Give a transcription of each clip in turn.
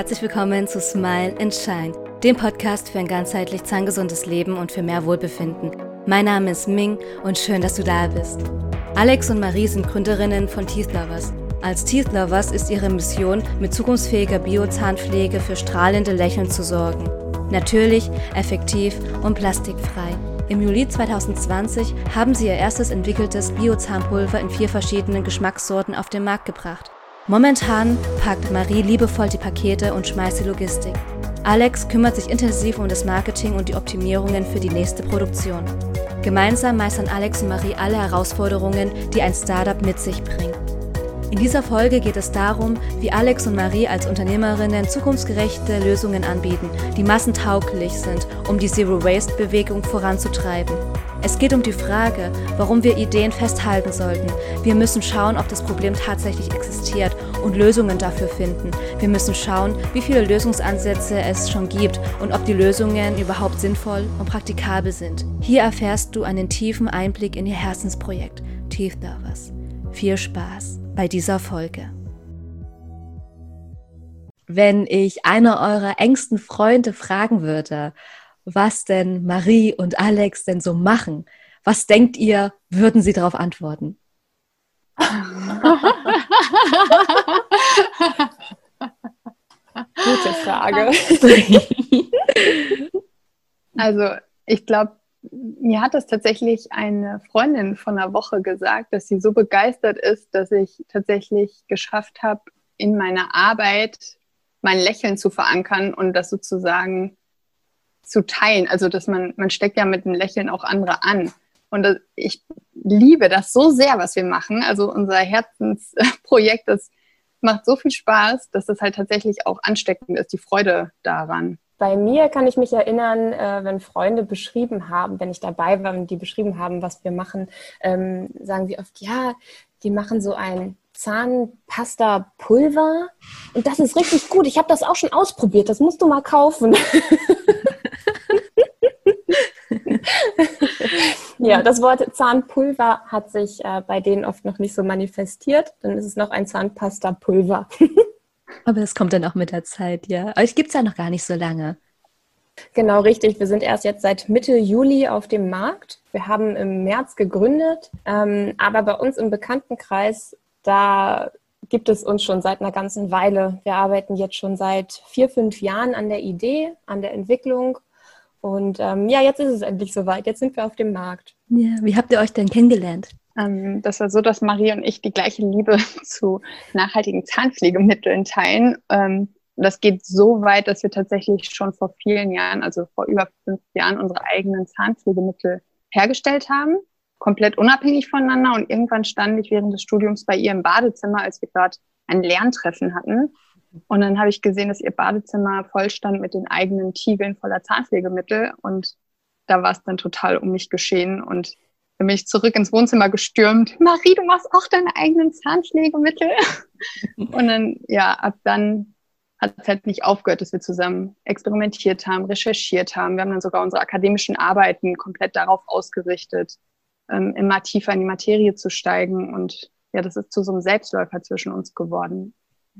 herzlich willkommen zu Smile and Shine, dem Podcast für ein ganzheitlich zahngesundes Leben und für mehr Wohlbefinden. Mein Name ist Ming und schön, dass du da bist. Alex und Marie sind Gründerinnen von Teeth Lovers. Als Teeth Lovers ist ihre Mission, mit zukunftsfähiger Biozahnpflege für strahlende Lächeln zu sorgen. Natürlich, effektiv und plastikfrei. Im Juli 2020 haben sie ihr erstes entwickeltes Biozahnpulver in vier verschiedenen Geschmackssorten auf den Markt gebracht. Momentan packt Marie liebevoll die Pakete und schmeißt die Logistik. Alex kümmert sich intensiv um das Marketing und die Optimierungen für die nächste Produktion. Gemeinsam meistern Alex und Marie alle Herausforderungen, die ein Startup mit sich bringt. In dieser Folge geht es darum, wie Alex und Marie als Unternehmerinnen zukunftsgerechte Lösungen anbieten, die massentauglich sind, um die Zero Waste Bewegung voranzutreiben. Es geht um die Frage, warum wir Ideen festhalten sollten. Wir müssen schauen, ob das Problem tatsächlich existiert und Lösungen dafür finden. Wir müssen schauen, wie viele Lösungsansätze es schon gibt und ob die Lösungen überhaupt sinnvoll und praktikabel sind. Hier erfährst du einen tiefen Einblick in ihr Herzensprojekt, Teeth Lovers. Viel Spaß bei dieser Folge. Wenn ich einer eurer engsten Freunde fragen würde, was denn Marie und Alex denn so machen. Was denkt ihr, würden sie darauf antworten? Gute Frage. also ich glaube, mir hat das tatsächlich eine Freundin von einer Woche gesagt, dass sie so begeistert ist, dass ich tatsächlich geschafft habe, in meiner Arbeit mein Lächeln zu verankern und das sozusagen zu teilen. Also, dass man, man steckt ja mit einem Lächeln auch andere an. Und das, ich liebe das so sehr, was wir machen. Also unser Herzensprojekt, das macht so viel Spaß, dass das halt tatsächlich auch ansteckend ist, die Freude daran. Bei mir kann ich mich erinnern, äh, wenn Freunde beschrieben haben, wenn ich dabei war und die beschrieben haben, was wir machen, ähm, sagen sie oft, ja, die machen so ein Zahnpasta-Pulver und das ist richtig gut. Ich habe das auch schon ausprobiert. Das musst du mal kaufen. ja, das Wort Zahnpulver hat sich äh, bei denen oft noch nicht so manifestiert. Dann ist es noch ein Zahnpasta-Pulver. Aber es kommt dann auch mit der Zeit, ja. Euch gibt es ja noch gar nicht so lange. Genau, richtig. Wir sind erst jetzt seit Mitte Juli auf dem Markt. Wir haben im März gegründet, ähm, aber bei uns im Bekanntenkreis, da gibt es uns schon seit einer ganzen Weile. Wir arbeiten jetzt schon seit vier, fünf Jahren an der Idee, an der Entwicklung und ähm, ja, jetzt ist es endlich soweit. Jetzt sind wir auf dem Markt. Ja, wie habt ihr euch denn kennengelernt? Ähm, das war so, dass Marie und ich die gleiche Liebe zu nachhaltigen Zahnpflegemitteln teilen. Ähm, das geht so weit, dass wir tatsächlich schon vor vielen Jahren, also vor über fünf Jahren, unsere eigenen Zahnpflegemittel hergestellt haben, komplett unabhängig voneinander. Und irgendwann stand ich während des Studiums bei ihr im Badezimmer, als wir gerade ein Lerntreffen hatten. Und dann habe ich gesehen, dass ihr Badezimmer voll stand mit den eigenen Tiegeln voller Zahnpflegemittel. Und da war es dann total um mich geschehen. Und dann bin ich zurück ins Wohnzimmer gestürmt. Marie, du machst auch deine eigenen Zahnpflegemittel. und dann, ja, ab dann hat es halt nicht aufgehört, dass wir zusammen experimentiert haben, recherchiert haben. Wir haben dann sogar unsere akademischen Arbeiten komplett darauf ausgerichtet, ähm, immer tiefer in die Materie zu steigen. Und ja, das ist zu so einem Selbstläufer zwischen uns geworden.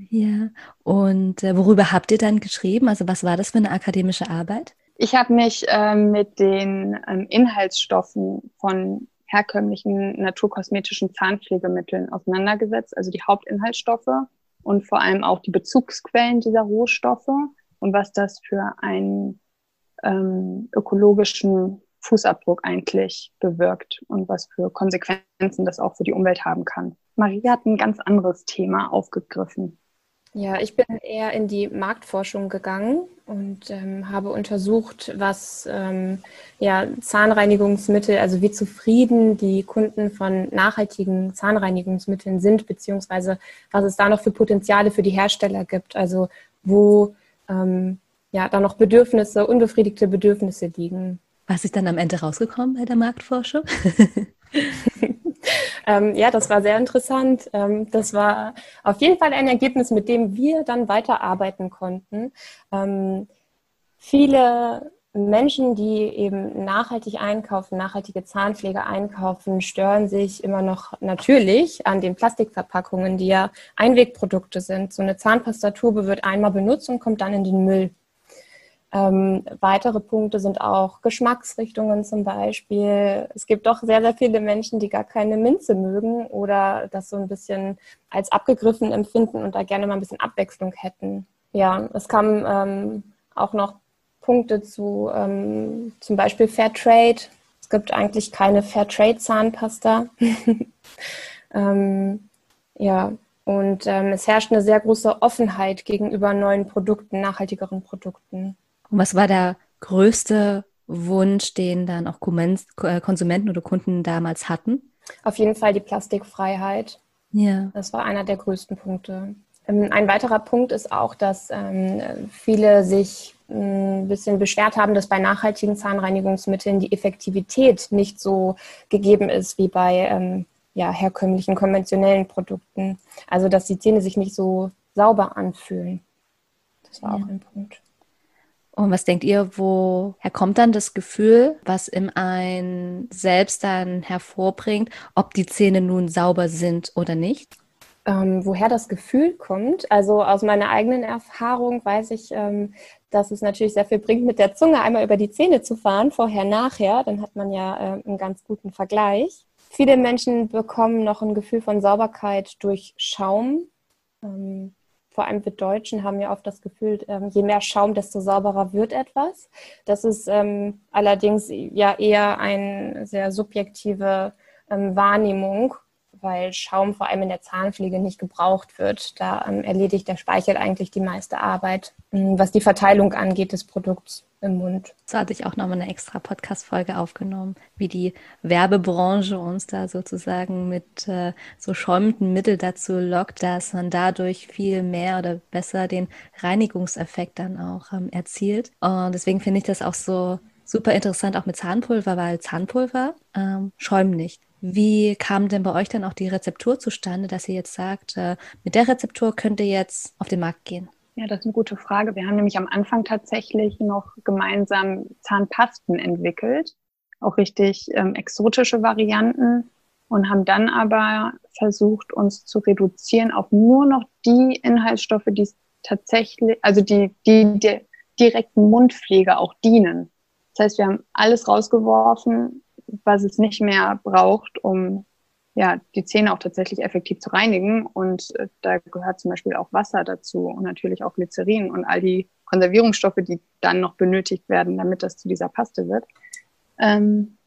Ja, und äh, worüber habt ihr dann geschrieben? Also was war das für eine akademische Arbeit? Ich habe mich äh, mit den ähm, Inhaltsstoffen von herkömmlichen naturkosmetischen Zahnpflegemitteln auseinandergesetzt, also die Hauptinhaltsstoffe und vor allem auch die Bezugsquellen dieser Rohstoffe und was das für einen ähm, ökologischen Fußabdruck eigentlich bewirkt und was für Konsequenzen das auch für die Umwelt haben kann. Maria hat ein ganz anderes Thema aufgegriffen. Ja, ich bin eher in die Marktforschung gegangen und ähm, habe untersucht, was ähm, ja, Zahnreinigungsmittel, also wie zufrieden die Kunden von nachhaltigen Zahnreinigungsmitteln sind, beziehungsweise was es da noch für Potenziale für die Hersteller gibt, also wo ähm, ja, da noch Bedürfnisse, unbefriedigte Bedürfnisse liegen. Was ist dann am Ende rausgekommen bei der Marktforschung? ähm, ja, das war sehr interessant. Ähm, das war auf jeden Fall ein Ergebnis, mit dem wir dann weiterarbeiten konnten. Ähm, viele Menschen, die eben nachhaltig einkaufen, nachhaltige Zahnpflege einkaufen, stören sich immer noch natürlich an den Plastikverpackungen, die ja Einwegprodukte sind. So eine Zahnpastatube wird einmal benutzt und kommt dann in den Müll. Ähm, weitere Punkte sind auch Geschmacksrichtungen zum Beispiel. Es gibt doch sehr, sehr viele Menschen, die gar keine Minze mögen oder das so ein bisschen als abgegriffen empfinden und da gerne mal ein bisschen Abwechslung hätten. Ja, es kamen ähm, auch noch Punkte zu ähm, zum Beispiel Fairtrade. Es gibt eigentlich keine Fairtrade-Zahnpasta. ähm, ja, und ähm, es herrscht eine sehr große Offenheit gegenüber neuen Produkten, nachhaltigeren Produkten. Und was war der größte Wunsch, den dann auch äh, Konsumenten oder Kunden damals hatten? Auf jeden Fall die Plastikfreiheit. Ja. Das war einer der größten Punkte. Ähm, ein weiterer Punkt ist auch, dass ähm, viele sich ein bisschen beschwert haben, dass bei nachhaltigen Zahnreinigungsmitteln die Effektivität nicht so gegeben ist wie bei ähm, ja, herkömmlichen konventionellen Produkten. Also dass die Zähne sich nicht so sauber anfühlen. Das war ja. auch ein Punkt. Und was denkt ihr, woher kommt dann das Gefühl, was im einen selbst dann hervorbringt, ob die Zähne nun sauber sind oder nicht? Ähm, woher das Gefühl kommt, also aus meiner eigenen Erfahrung weiß ich, ähm, dass es natürlich sehr viel bringt, mit der Zunge einmal über die Zähne zu fahren, vorher, nachher, dann hat man ja äh, einen ganz guten Vergleich. Viele Menschen bekommen noch ein Gefühl von Sauberkeit durch Schaum. Ähm, vor allem wir Deutschen haben ja oft das Gefühl, ähm, je mehr Schaum, desto sauberer wird etwas. Das ist ähm, allerdings ja eher eine sehr subjektive ähm, Wahrnehmung, weil Schaum vor allem in der Zahnpflege nicht gebraucht wird. Da ähm, erledigt der Speichel eigentlich die meiste Arbeit, ähm, was die Verteilung angeht des Produkts im Mund. So hatte ich auch nochmal eine extra Podcast-Folge aufgenommen, wie die Werbebranche uns da sozusagen mit äh, so schäumenden Mitteln dazu lockt, dass man dadurch viel mehr oder besser den Reinigungseffekt dann auch ähm, erzielt. Und deswegen finde ich das auch so super interessant, auch mit Zahnpulver, weil Zahnpulver ähm, schäumen nicht. Wie kam denn bei euch dann auch die Rezeptur zustande, dass ihr jetzt sagt, äh, mit der Rezeptur könnt ihr jetzt auf den Markt gehen? Ja, das ist eine gute Frage. Wir haben nämlich am Anfang tatsächlich noch gemeinsam Zahnpasten entwickelt, auch richtig ähm, exotische Varianten und haben dann aber versucht, uns zu reduzieren auf nur noch die Inhaltsstoffe, die tatsächlich, also die, die der direkten Mundpflege auch dienen. Das heißt, wir haben alles rausgeworfen, was es nicht mehr braucht, um ja, die Zähne auch tatsächlich effektiv zu reinigen. Und äh, da gehört zum Beispiel auch Wasser dazu und natürlich auch Glycerin und all die Konservierungsstoffe, die dann noch benötigt werden, damit das zu dieser Paste wird. Ähm,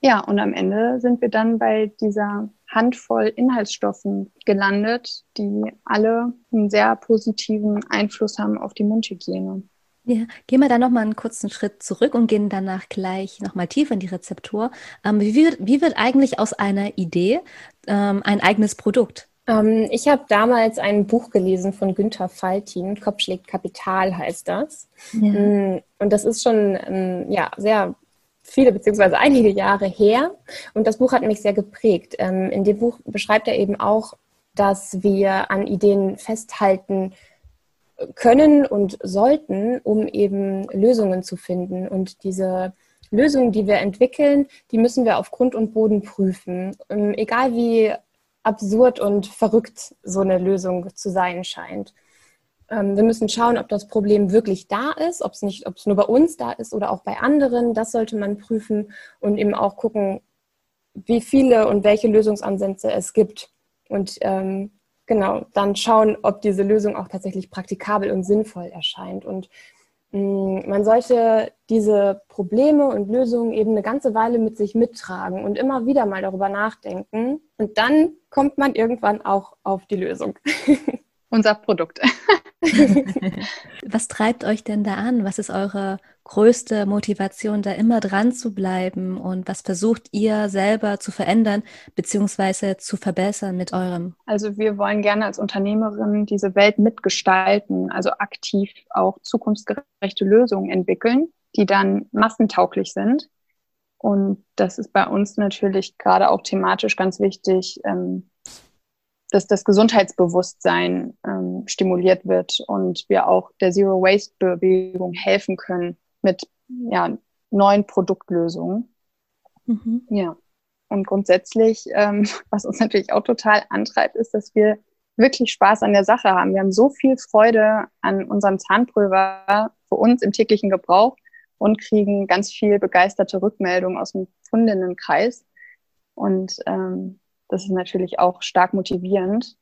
ja, und am Ende sind wir dann bei dieser Handvoll Inhaltsstoffen gelandet, die alle einen sehr positiven Einfluss haben auf die Mundhygiene. Ja, gehen wir da nochmal einen kurzen Schritt zurück und gehen danach gleich nochmal tiefer in die Rezeptur. Ähm, wie, wird, wie wird eigentlich aus einer Idee ähm, ein eigenes Produkt? Ähm, ich habe damals ein Buch gelesen von Günther Faltin, Kopf schlägt Kapital heißt das. Ja. Mm, und das ist schon ähm, ja, sehr viele beziehungsweise einige Jahre her. Und das Buch hat mich sehr geprägt. Ähm, in dem Buch beschreibt er eben auch, dass wir an Ideen festhalten, können und sollten, um eben Lösungen zu finden. Und diese Lösungen, die wir entwickeln, die müssen wir auf Grund und Boden prüfen. Ähm, egal wie absurd und verrückt so eine Lösung zu sein scheint. Ähm, wir müssen schauen, ob das Problem wirklich da ist, ob es nicht, ob es nur bei uns da ist oder auch bei anderen. Das sollte man prüfen und eben auch gucken, wie viele und welche Lösungsansätze es gibt. Und ähm, genau, dann schauen, ob diese Lösung auch tatsächlich praktikabel und sinnvoll erscheint. Und mh, mm, man sollte diese Probleme und Lösungen eben eine ganze Weile mit sich mittragen und immer wieder mal darüber nachdenken. Und dann kommt man irgendwann auch auf die Lösung. Unser Produkt. Was treibt euch denn da an? Was ist eure größte Motivation, da immer dran zu bleiben? Und was versucht ihr selber zu verändern bzw. zu verbessern mit eurem? Also wir wollen gerne als Unternehmerin diese Welt mitgestalten, also aktiv auch zukunftsgerechte Lösungen entwickeln, die dann massentauglich sind. Und das ist bei uns natürlich gerade auch thematisch ganz wichtig, ähm, dass das Gesundheitsbewusstsein ähm, stimuliert wird und wir auch der Zero Waste Bewegung helfen können mit ja, neuen Produktlösungen. Mhm. Ja. Und grundsätzlich, ähm, was uns natürlich auch total antreibt, ist, dass wir wirklich Spaß an der Sache haben. Wir haben so viel Freude an unserem Zahnpulver für uns im täglichen Gebrauch und kriegen ganz viel begeisterte Rückmeldungen aus dem Kundinnenkreis. Und ähm, das ist natürlich auch stark motivierend.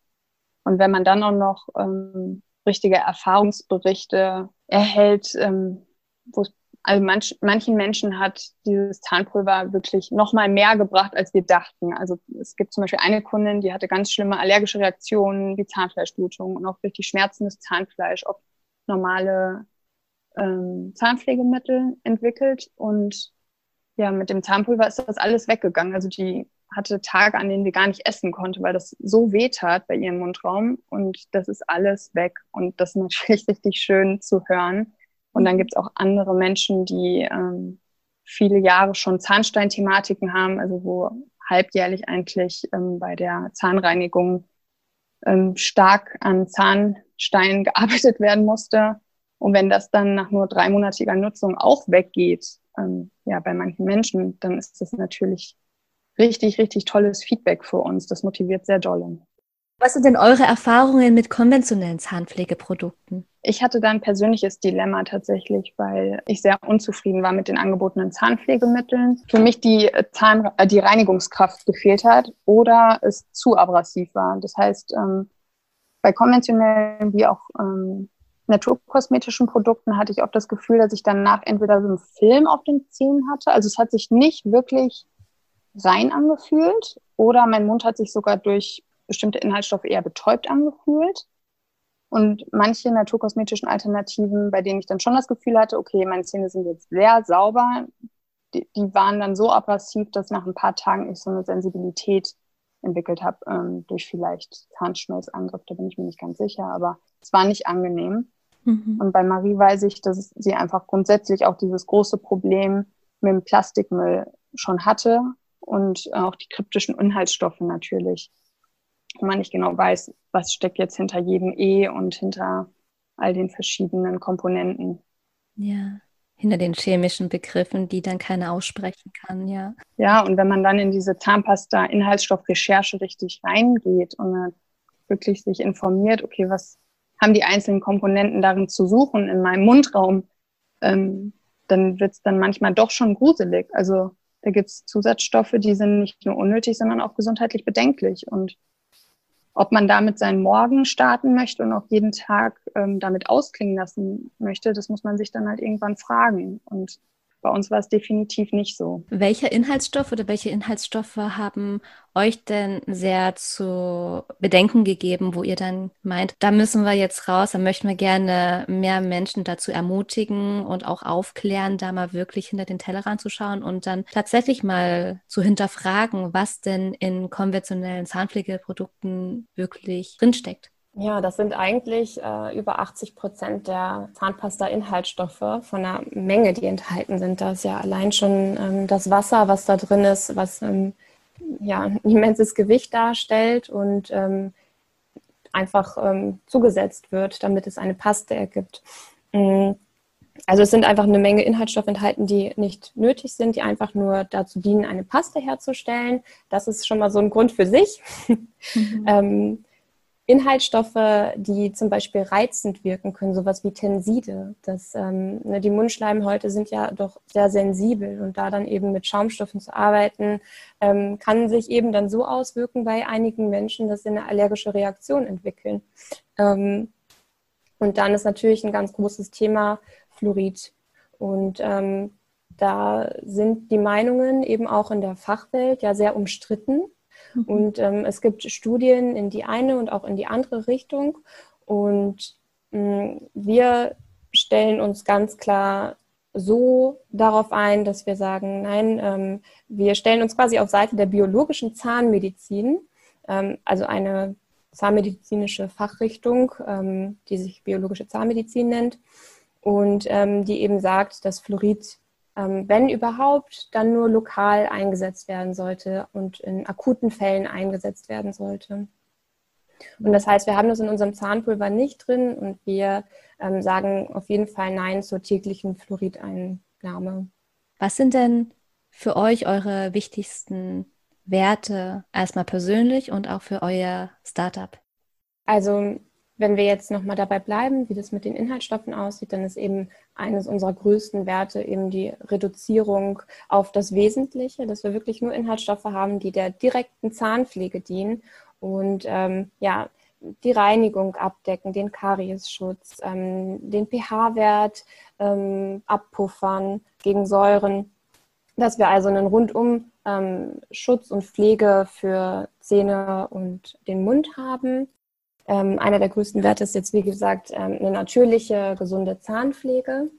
Und wenn man dann auch noch ähm, richtige Erfahrungsberichte erhält, ähm, wo also manch, manchen Menschen hat dieses Zahnpulver wirklich noch mal mehr gebracht, als wir dachten. Also es gibt zum Beispiel eine Kundin, die hatte ganz schlimme allergische Reaktionen wie Zahnfleischblutung und auch richtig schmerzendes Zahnfleisch auf normale ähm, Zahnpflegemittel entwickelt. Und ja, mit dem Zahnpulver ist das alles weggegangen. Also die hatte Tage, an denen sie gar nicht essen konnte, weil das so weh tat bei ihrem Mundraum. Und das ist alles weg. Und das ist natürlich richtig schön zu hören. Und dann gibt es auch andere Menschen, die ähm, viele Jahre schon Zahnsteinthematiken haben, also wo halbjährlich eigentlich ähm, bei der Zahnreinigung ähm, stark an Zahnsteinen gearbeitet werden musste. Und wenn das dann nach nur dreimonatiger Nutzung auch weggeht, ähm, ja, bei manchen Menschen, dann ist das natürlich richtig, richtig tolles Feedback für uns. Das motiviert sehr doll. Was sind denn eure Erfahrungen mit konventionellen Zahnpflegeprodukten? Ich hatte da ein persönliches Dilemma tatsächlich, weil ich sehr unzufrieden war mit den angebotenen Zahnpflegemitteln. Für mich die, äh, Zahn, äh, die Reinigungskraft gefehlt hat oder es zu abrasiv war. Das heißt, ähm, bei konventionellen wie auch ähm, naturkosmetischen Produkten hatte ich oft das Gefühl, dass ich danach entweder so einen Film auf den Zähnen hatte. Also es hat sich nicht wirklich rein angefühlt oder mein Mund hat sich sogar durch bestimmte Inhaltsstoffe eher betäubt angefühlt. Und manche naturkosmetischen Alternativen, bei denen ich dann schon das Gefühl hatte, okay, meine Zähne sind jetzt sehr sauber, die, die waren dann so abrasiv, dass nach ein paar Tagen ich so eine Sensibilität entwickelt habe, ähm, durch vielleicht Zahnschmelzangriff, da bin ich mir nicht ganz sicher, aber es war nicht angenehm. Mhm. Und bei Marie weiß ich, dass sie einfach grundsätzlich auch dieses große Problem mit dem Plastikmüll schon hatte und auch die kryptischen Inhaltsstoffe natürlich wo man nicht genau weiß, was steckt jetzt hinter jedem E und hinter all den verschiedenen Komponenten. Ja, hinter den chemischen Begriffen, die dann keiner aussprechen kann, ja. Ja, und wenn man dann in diese Zahnpasta-Inhaltsstoffrecherche richtig reingeht und wirklich sich informiert, okay, was haben die einzelnen Komponenten darin zu suchen in meinem Mundraum, ähm, dann wird es dann manchmal doch schon gruselig. Also da gibt es Zusatzstoffe, die sind nicht nur unnötig, sondern auch gesundheitlich bedenklich. Und ob man damit seinen Morgen starten möchte und auch jeden Tag ähm, damit ausklingen lassen möchte, das muss man sich dann halt irgendwann fragen. Und bei uns war es definitiv nicht so. Welcher Inhaltsstoff oder welche Inhaltsstoffe haben euch denn sehr zu bedenken gegeben, wo ihr dann meint, da müssen wir jetzt raus, da möchten wir gerne mehr Menschen dazu ermutigen und auch aufklären, da mal wirklich hinter den Tellerrand zu schauen und dann tatsächlich mal zu hinterfragen, was denn in konventionellen Zahnpflegeprodukten wirklich drinsteckt? Ja, das sind eigentlich äh, über 80 Prozent der Zahnpasta-Inhaltsstoffe von der Menge, die enthalten sind. Da ist ja allein schon ähm, das Wasser, was da drin ist, was ähm, ja, ein immenses Gewicht darstellt und ähm, einfach ähm, zugesetzt wird, damit es eine Paste ergibt. Mm, also es sind einfach eine Menge Inhaltsstoffe enthalten, die nicht nötig sind, die einfach nur dazu dienen, eine Paste herzustellen. Das ist schon mal so ein Grund für sich. Mhm. ähm, Inhaltsstoffe, die zum Beispiel reizend wirken können, sowas wie Tenside. Das, ähm, ne, die Mundschleimhäute sind ja doch sehr sensibel und da dann eben mit Schaumstoffen zu arbeiten, ähm, kann sich eben dann so auswirken bei einigen Menschen, dass sie eine allergische Reaktion entwickeln. Ähm, und dann ist natürlich ein ganz großes Thema Fluorid. Und ähm, da sind die Meinungen eben auch in der Fachwelt ja sehr umstritten. Mhm. Und ähm, es gibt Studien in die eine und auch in die andere Richtung. Und mh, wir stellen uns ganz klar so darauf ein, dass wir sagen, nein, ähm, wir stellen uns quasi auf Seite der biologischen Zahnmedizin, ähm, also eine zahnmedizinische Fachrichtung, ähm, die sich biologische Zahnmedizin nennt und ähm, die eben sagt, dass Fluorid ähm, wenn überhaupt, dann nur lokal eingesetzt werden sollte und in akuten Fällen eingesetzt werden sollte. Und das heißt, wir haben das in unserem Zahnpulver nicht drin und wir ähm, sagen auf jeden Fall Nein zur täglichen Fluorideingabe. Produktname. Was sind denn für euch eure wichtigsten Werte erstmal persönlich und auch für euer Startup? Also wenn wir jetzt nochmal dabei bleiben, wie das mit den Inhaltsstoffen aussieht, dann ist eben eines unserer größten Werte eben die Reduzierung auf das Wesentliche, dass wir wirklich nur Inhaltsstoffe haben, die der direkten Zahnpflege dienen und ähm, ja, die Reinigung abdecken, den Kariesschutz, ähm, den pH-Wert ähm, abpuffern gegen Säuren, dass wir also einen rundum ähm, Schutz und Pflege für Zähne und den Mund haben. Ähm, einer der größten Werte ist jetzt, wie gesagt, ähm, eine natürliche, gesunde Zahnpflege.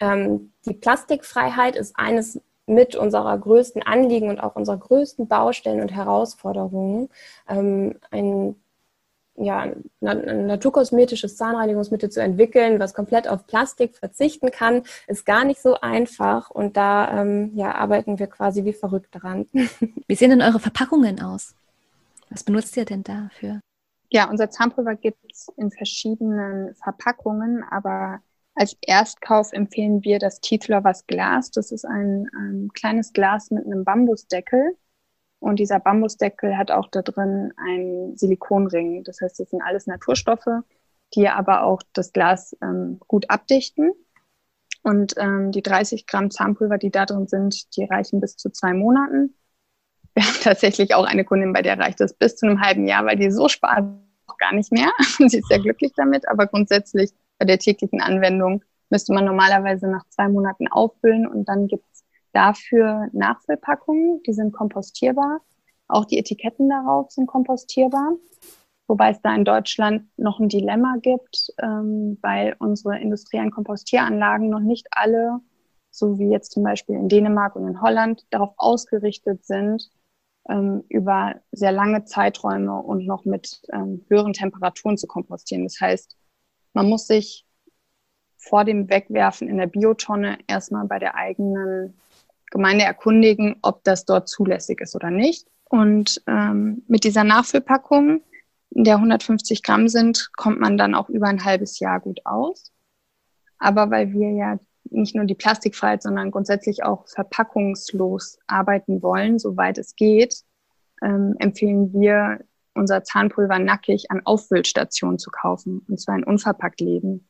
Ähm, die Plastikfreiheit ist eines mit unserer größten Anliegen und auch unserer größten Baustellen und Herausforderungen. Ähm, ein ja, ein naturkosmetisches Zahnreinigungsmittel zu entwickeln, was komplett auf Plastik verzichten kann, ist gar nicht so einfach. Und da ähm, ja, arbeiten wir quasi wie verrückt dran. Wie sehen denn eure Verpackungen aus? Was benutzt ihr denn dafür? Ja, unser Zahnpulver gibt es in verschiedenen Verpackungen, aber als Erstkauf empfehlen wir das Teeth Lovers Glas. Das ist ein, ein kleines Glas mit einem Bambusdeckel. Und dieser Bambusdeckel hat auch da drin einen Silikonring. Das heißt, das sind alles Naturstoffe, die aber auch das Glas ähm, gut abdichten. Und ähm, die 30 Gramm Zahnpulver, die da drin sind, die reichen bis zu zwei Monaten wir haben tatsächlich auch eine Kundin, bei der reicht das bis zu einem halben Jahr, weil die so spart auch gar nicht mehr. Sie ist sehr glücklich damit, aber grundsätzlich bei der täglichen Anwendung müsste man normalerweise nach zwei Monaten auffüllen und dann gibt es dafür Nachfüllpackungen, die sind kompostierbar. Auch die Etiketten darauf sind kompostierbar, wobei es da in Deutschland noch ein Dilemma gibt, ähm, weil unsere industriellen Kompostieranlagen noch nicht alle, so wie jetzt zum Beispiel in Dänemark und in Holland, darauf ausgerichtet sind, ähm, über sehr lange Zeiträume und noch mit ähm, höheren Temperaturen zu kompostieren. Das heißt, man muss sich vor dem Wegwerfen in der Biotonne erstmal bei der eigenen Gemeinde erkundigen, ob das dort zulässig ist oder nicht. Und ähm, mit dieser Nachfüllpackung, in der 150 Gramm sind, kommt man dann auch über ein halbes Jahr gut aus. Aber weil wir ja nicht nur die Plastikfreiheit, sondern grundsätzlich auch verpackungslos arbeiten wollen, soweit es geht, ähm, empfehlen wir, unser Zahnpulver nackig an Auffüllstationen zu kaufen, und zwar in Unverpacktläden.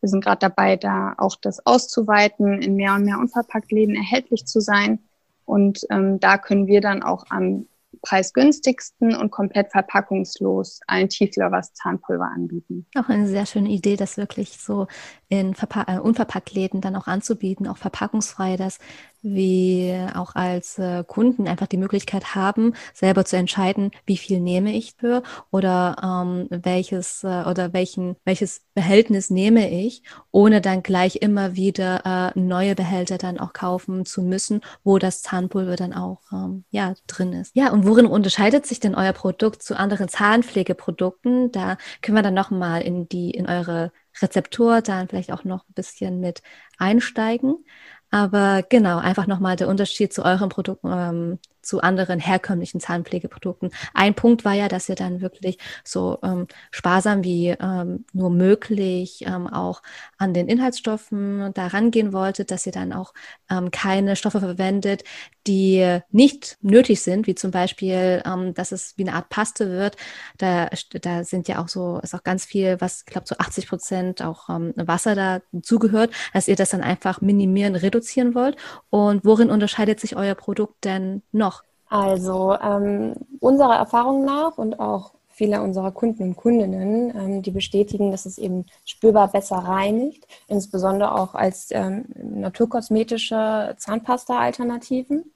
Wir sind gerade dabei, da auch das auszuweiten, in mehr und mehr Unverpacktläden erhältlich zu sein. Und ähm, da können wir dann auch am preisgünstigsten und komplett verpackungslos allen Tieflövers Zahnpulver anbieten. Auch eine sehr schöne Idee, das wirklich so in Verpa äh, Unverpacktläden dann auch anzubieten, auch verpackungsfrei, dass wir auch als äh, Kunden einfach die Möglichkeit haben, selber zu entscheiden, wie viel nehme ich für oder ähm, welches äh, oder welchen welches Behältnis nehme ich, ohne dann gleich immer wieder äh, neue Behälter dann auch kaufen zu müssen, wo das Zahnpulver dann auch ähm, ja drin ist. Ja, und worin unterscheidet sich denn euer Produkt zu anderen Zahnpflegeprodukten? Da können wir dann noch mal in die in eure Rezeptur dann vielleicht auch noch ein bisschen mit einsteigen. Aber genau, einfach nochmal der Unterschied zu euren Produkten, ähm, zu anderen herkömmlichen Zahnpflegeprodukten. Ein Punkt war ja, dass ihr dann wirklich so ähm, sparsam wie ähm, nur möglich ähm, auch an den Inhaltsstoffen da rangehen wolltet, dass ihr dann auch ähm, keine Stoffe verwendet, die nicht nötig sind, wie zum Beispiel, ähm, dass es wie eine Art Paste wird. Da, da sind ja auch so, ist auch ganz viel, was, ich glaube, so 80 Prozent auch ähm, Wasser da zugehört, dass ihr das dann einfach minimieren, reduzieren wollt. Und worin unterscheidet sich euer Produkt denn noch? Also ähm, unserer Erfahrung nach und auch viele unserer Kunden und Kundinnen, ähm, die bestätigen, dass es eben spürbar besser reinigt, insbesondere auch als ähm, naturkosmetische Zahnpasta-Alternativen.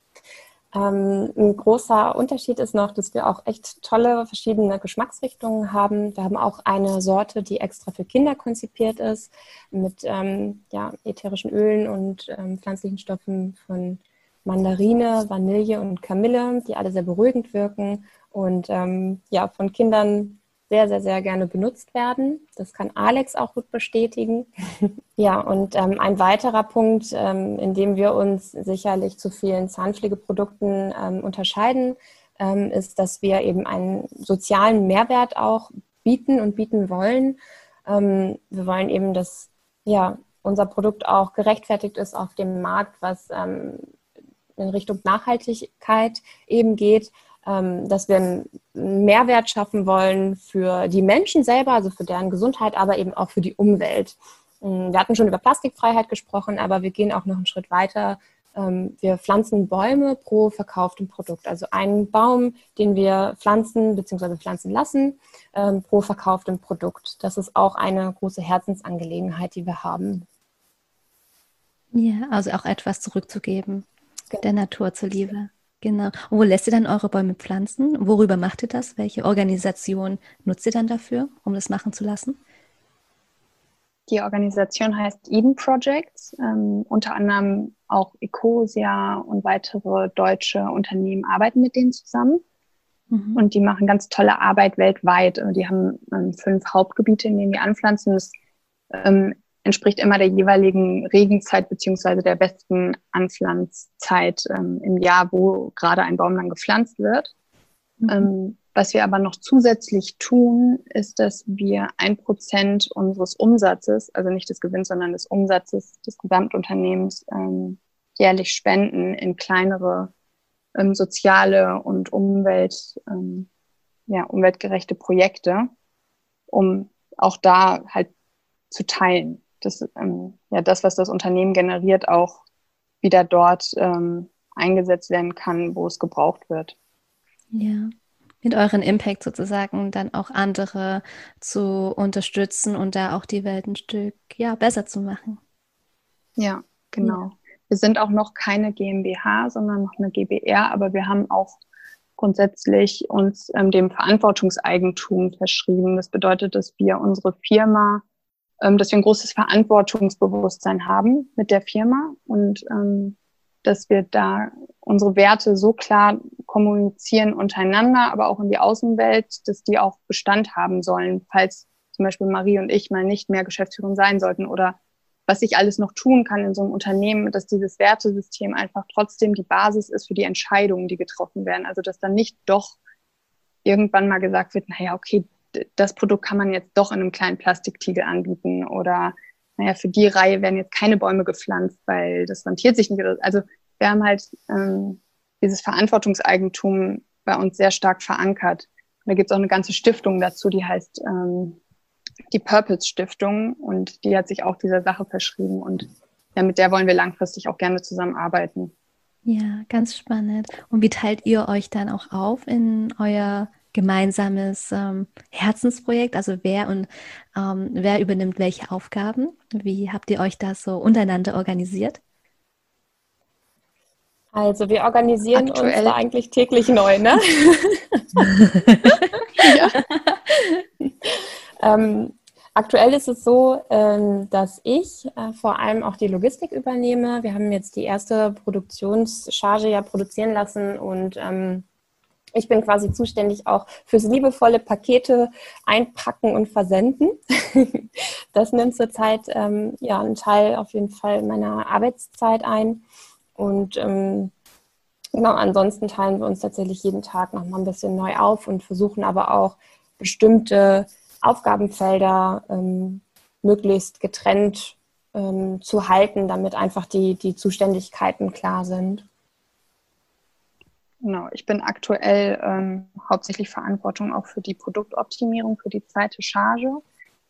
Ähm, ein großer Unterschied ist noch, dass wir auch echt tolle verschiedene Geschmacksrichtungen haben. Wir haben auch eine Sorte, die extra für Kinder konzipiert ist, mit ähm, ja, ätherischen Ölen und ähm, pflanzlichen Stoffen von Mandarine, Vanille und Kamille, die alle sehr beruhigend wirken und ähm, ja, von Kindern sehr, sehr, sehr gerne benutzt werden. Das kann Alex auch gut bestätigen. ja, und ähm, ein weiterer Punkt, ähm, in dem wir uns sicherlich zu vielen Zahnpflegeprodukten ähm, unterscheiden, ähm, ist, dass wir eben einen sozialen Mehrwert auch bieten und bieten wollen. Ähm, wir wollen eben, dass ja, unser Produkt auch gerechtfertigt ist auf dem Markt, was in Richtung Nachhaltigkeit eben geht, ähm, dass wir einen Mehrwert schaffen wollen für die Menschen selber, also für deren Gesundheit, aber eben auch für die Umwelt. Ähm, wir hatten schon über Plastikfreiheit gesprochen, aber wir gehen auch noch einen Schritt weiter. Ähm, wir pflanzen Bäume pro verkauftem Produkt. Also einen Baum, den wir pflanzen bzw. pflanzen lassen, pro verkauftem Produkt. Das ist auch eine große Herzensangelegenheit, die wir haben. Ja, also auch etwas zurückzugeben genau. der Natur zuliebe. Genau. Und wo lässt ihr dann eure Bäume pflanzen? Worüber macht ihr das? Welche Organisation nutzt ihr dann dafür, um das machen zu lassen? Die Organisation heißt Eden Projects. Ähm, unter anderem auch Ecosia und weitere deutsche Unternehmen arbeiten mit denen zusammen. Mhm. Und die machen ganz tolle Arbeit weltweit. Die haben ähm, fünf Hauptgebiete, in denen die anpflanzen. Das ähm, entspricht immer der jeweiligen Regenzeit beziehungsweise der besten Anpflanzzeit ähm, im Jahr, wo gerade ein Baum dann gepflanzt wird. Mhm. Ähm, was wir aber noch zusätzlich tun, ist, dass wir ein Prozent unseres Umsatzes, also nicht des Gewinns, sondern des Umsatzes des Gesamtunternehmens ähm, jährlich spenden in kleinere ähm, soziale und Umwelt, ähm, ja, umweltgerechte Projekte, um auch da halt zu teilen dass ähm, ja, das, was das Unternehmen generiert, auch wieder dort ähm, eingesetzt werden kann, wo es gebraucht wird. Ja, mit euren Impact sozusagen dann auch andere zu unterstützen und da auch die Welt ein Stück ja, besser zu machen. Ja, genau. Ja. Wir sind auch noch keine GmbH, sondern noch eine GbR, aber wir haben auch grundsätzlich uns ähm, dem Verantwortungseigentum verschrieben. Das bedeutet, dass wir unsere Firma ähm, dass wir ein großes Verantwortungsbewusstsein haben mit der Firma und ähm, dass wir da unsere Werte so klar kommunizieren untereinander, aber auch in die Außenwelt, dass die auch Bestand haben sollen, falls zum Beispiel Marie und ich mal nicht mehr Geschäftsführerin sein sollten oder was ich alles noch tun kann in so einem Unternehmen, dass dieses Wertesystem einfach trotzdem die Basis ist für die Entscheidungen, die getroffen werden. Also dass dann nicht doch irgendwann mal gesagt wird, naja, okay, das Produkt kann man jetzt doch in einem kleinen Plastiktiegel anbieten oder naja, für die Reihe werden jetzt keine Bäume gepflanzt, weil das rentiert sich nicht. Also wir haben halt ähm, dieses Verantwortungseigentum bei uns sehr stark verankert. Und da gibt es auch eine ganze Stiftung dazu, die heißt ähm, die Purpose Stiftung und die hat sich auch dieser Sache verschrieben und ja, mit der wollen wir langfristig auch gerne zusammenarbeiten. Ja, ganz spannend. Und wie teilt ihr euch dann auch auf in euer gemeinsames ähm, Herzensprojekt? Also wer und ähm, wer übernimmt welche Aufgaben? Wie habt ihr euch das so untereinander organisiert? Also wir organisieren Aktuell. uns da eigentlich täglich neu, ne? ja. ähm, aktuell ist es so, ähm, dass ich äh, vor allem auch die Logistik übernehme. Wir haben jetzt die erste Produktionscharge ja produzieren lassen und ähm, ich bin quasi zuständig auch fürs liebevolle Pakete einpacken und versenden. das nimmt zurzeit ähm, ja einen Teil auf jeden Fall meiner Arbeitszeit ein. Und ähm, genau, ansonsten teilen wir uns tatsächlich jeden Tag noch mal ein bisschen neu auf und versuchen aber auch bestimmte Aufgabenfelder ähm, möglichst getrennt ähm, zu halten, damit einfach die, die Zuständigkeiten klar sind. Genau, ich bin aktuell ähm, hauptsächlich Verantwortung auch für die Produktoptimierung für die zweite Charge.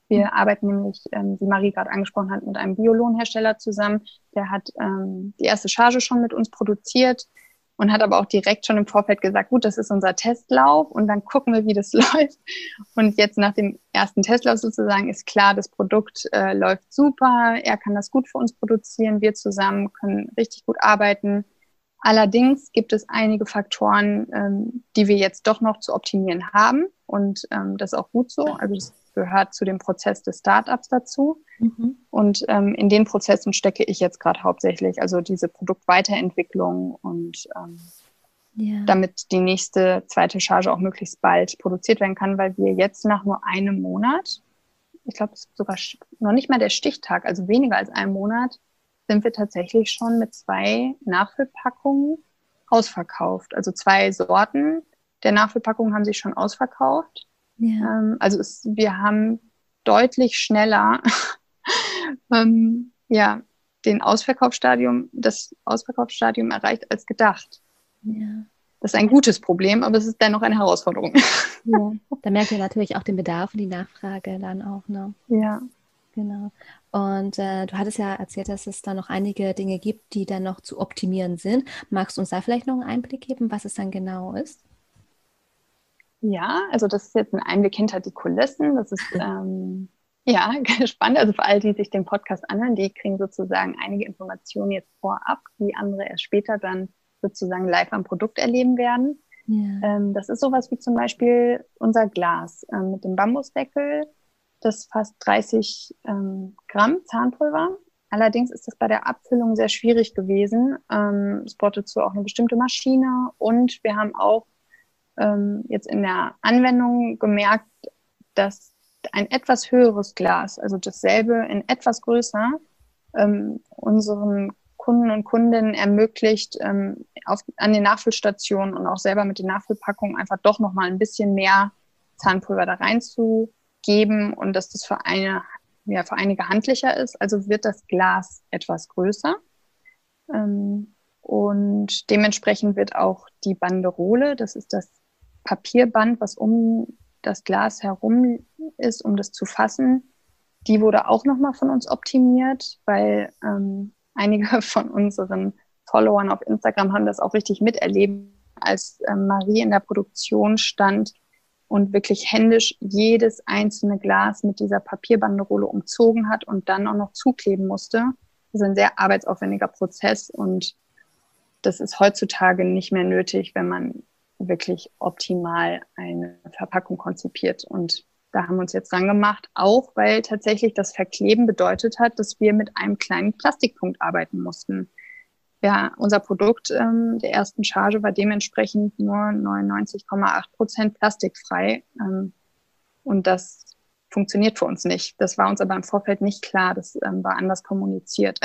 Wir mhm. arbeiten nämlich, ähm, wie Marie gerade angesprochen hat, mit einem Biolohnhersteller zusammen. Der hat ähm, die erste Charge schon mit uns produziert und hat aber auch direkt schon im Vorfeld gesagt, gut, das ist unser Testlauf und dann gucken wir, wie das läuft. Und jetzt nach dem ersten Testlauf sozusagen ist klar, das Produkt äh, läuft super, er kann das gut für uns produzieren, wir zusammen können richtig gut arbeiten Allerdings gibt es einige Faktoren, ähm, die wir jetzt doch noch zu optimieren haben. Und ähm, das ist auch gut so. Also das gehört zu dem Prozess des Startups dazu. Mhm. Und ähm, in den Prozessen stecke ich jetzt gerade hauptsächlich. Also diese Produktweiterentwicklung und ähm, ja. damit die nächste zweite Charge auch möglichst bald produziert werden kann, weil wir jetzt nach nur einem Monat, ich glaube, es ist sogar noch nicht mal der Stichtag, also weniger als einem Monat, sind wir tatsächlich schon mit zwei Nachfüllpackungen ausverkauft. Also zwei Sorten der Nachfüllpackungen haben sich schon ausverkauft. Ja. Ähm, also es, wir haben deutlich schneller ähm, ja den Ausverkaufsstadium, das Ausverkaufsstadium erreicht als gedacht. Ja. Das ist ein gutes Problem, aber es ist dennoch eine Herausforderung. Ja, da merkt ihr natürlich auch den Bedarf und die Nachfrage dann auch, ne? Ja. Genau. Und äh, du hattest ja erzählt, dass es da noch einige Dinge gibt, die dann noch zu optimieren sind. Magst du uns da vielleicht noch einen Einblick geben, was es dann genau ist? Ja, also das ist jetzt ein Einblick hinter die Kulissen. Das ist ähm, ja spannend. Also für alle, die sich den Podcast anhören, die kriegen sozusagen einige Informationen jetzt vorab, die andere erst später dann sozusagen live am Produkt erleben werden. Ja. Ähm, das ist sowas wie zum Beispiel unser Glas ähm, mit dem Bambusdeckel. Das fast 30 ähm, Gramm Zahnpulver. Allerdings ist das bei der Abfüllung sehr schwierig gewesen. Ähm, es braucht dazu auch eine bestimmte Maschine und wir haben auch ähm, jetzt in der Anwendung gemerkt, dass ein etwas höheres Glas, also dasselbe in etwas größer, ähm, unseren Kunden und Kundinnen ermöglicht, ähm, auf, an den Nachfüllstationen und auch selber mit den Nachfüllpackungen einfach doch nochmal ein bisschen mehr Zahnpulver da reinzugeben und dass das für eine, ja, für einige handlicher ist. Also wird das Glas etwas größer. Ähm, und dementsprechend wird auch die Banderole, das ist das Papierband, was um das Glas herum ist, um das zu fassen, die wurde auch nochmal von uns optimiert, weil ähm, einige von unseren Followern auf Instagram haben das auch richtig miterlebt, als äh, Marie in der Produktion stand und wirklich händisch jedes einzelne Glas mit dieser Papierbanderole umzogen hat und dann auch noch zukleben musste. Das ist ein sehr arbeitsaufwendiger Prozess und das ist heutzutage nicht mehr nötig, wenn man wirklich optimal eine Verpackung konzipiert. Und da haben wir uns jetzt dran gemacht, auch weil tatsächlich das Verkleben bedeutet hat, dass wir mit einem kleinen Plastikpunkt arbeiten mussten. Ja, unser Produkt ähm, der ersten Charge war dementsprechend nur 99,8 Prozent plastikfrei. Ähm, und das funktioniert für uns nicht. Das war uns aber im Vorfeld nicht klar. Das ähm, war anders kommuniziert.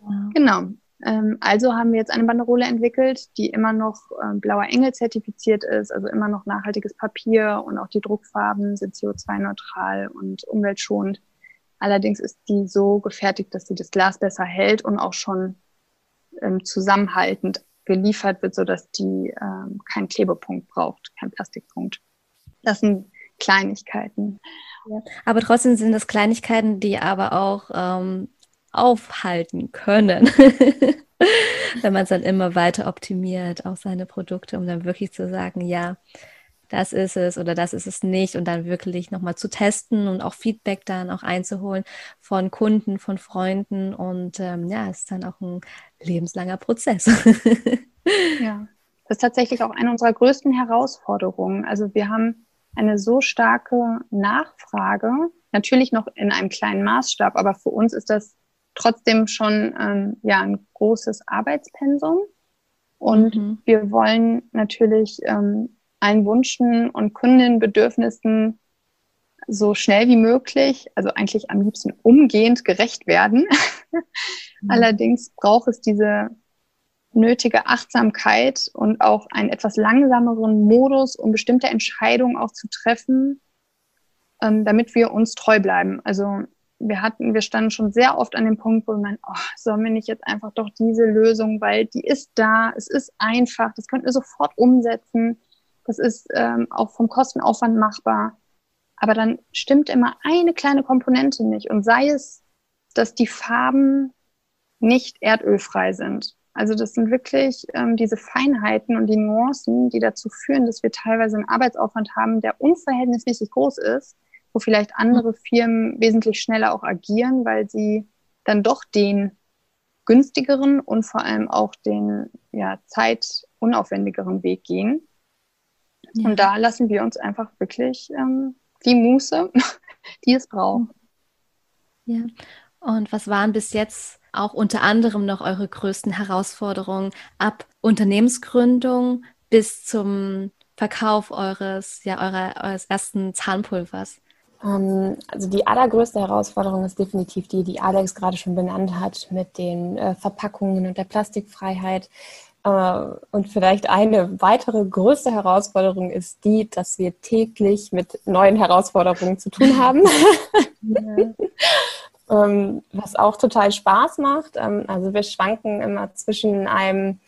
Ja. genau. Ähm, also haben wir jetzt eine Banderole entwickelt, die immer noch äh, Blauer Engel zertifiziert ist, also immer noch nachhaltiges Papier und auch die Druckfarben sind CO2-neutral und umweltschonend. Allerdings ist die so gefertigt, dass sie das Glas besser hält und auch schon ähm, zusammenhaltend geliefert wird, sodass die ähm, keinen Klebepunkt braucht, keinen Plastikpunkt. Das sind Kleinigkeiten. Ja, aber trotzdem sind das Kleinigkeiten, die aber auch ähm, aufhalten können. Wenn man es dann immer weiter optimiert, auch seine Produkte, um dann wirklich zu sagen, ja, das ist es oder das ist es nicht und dann wirklich nochmal zu testen und auch Feedback dann auch einzuholen von Kunden, von Freunden und ähm, ja, ist dann auch ein lebenslanger Prozess. ja, das ist tatsächlich auch eine unserer größten Herausforderungen. Also wir haben eine so starke Nachfrage, natürlich noch in einem kleinen Maßstab, aber für uns ist das trotzdem schon ähm, ja ein großes Arbeitspensum. Und mhm. wir wollen natürlich ähm, allen Wünschen und Kundenbedürfnissen so schnell wie möglich, also eigentlich am liebsten umgehend gerecht werden. Mhm. Allerdings braucht es diese nötige Achtsamkeit und auch einen etwas langsameren Modus, um bestimmte Entscheidungen auch zu treffen, ähm, damit wir uns treu bleiben. Also wir hatten, wir standen schon sehr oft an dem Punkt, wo wir meinen, oh, sollen wir nicht jetzt einfach doch diese Lösung, weil die ist da, es ist einfach, das könnten wir sofort umsetzen, das ist ähm, auch vom Kostenaufwand machbar. Aber dann stimmt immer eine kleine Komponente nicht und sei es, dass die Farben nicht erdölfrei sind. Also das sind wirklich ähm, diese Feinheiten und die Nuancen, die dazu führen, dass wir teilweise einen Arbeitsaufwand haben, der unverhältnismäßig groß ist wo vielleicht andere Firmen wesentlich schneller auch agieren, weil sie dann doch den günstigeren und vor allem auch den ja, zeitunaufwendigeren Weg gehen. Ja. Und da lassen wir uns einfach wirklich ähm, die Muße, die es braucht. Ja. Und was waren bis jetzt auch unter anderem noch eure größten Herausforderungen ab Unternehmensgründung bis zum Verkauf eures, ja, eurer, eures ersten Zahnpulvers? Ähm, also die allergrößte Herausforderung ist definitiv die, die Alex gerade schon benannt hat, mit den äh, Verpackungen und der Plastikfreiheit. Äh, und vielleicht eine weitere größte Herausforderung ist die, dass wir täglich mit neuen Herausforderungen zu tun haben. ähm, was auch total Spaß macht. Ähm, also wir schwanken immer zwischen einem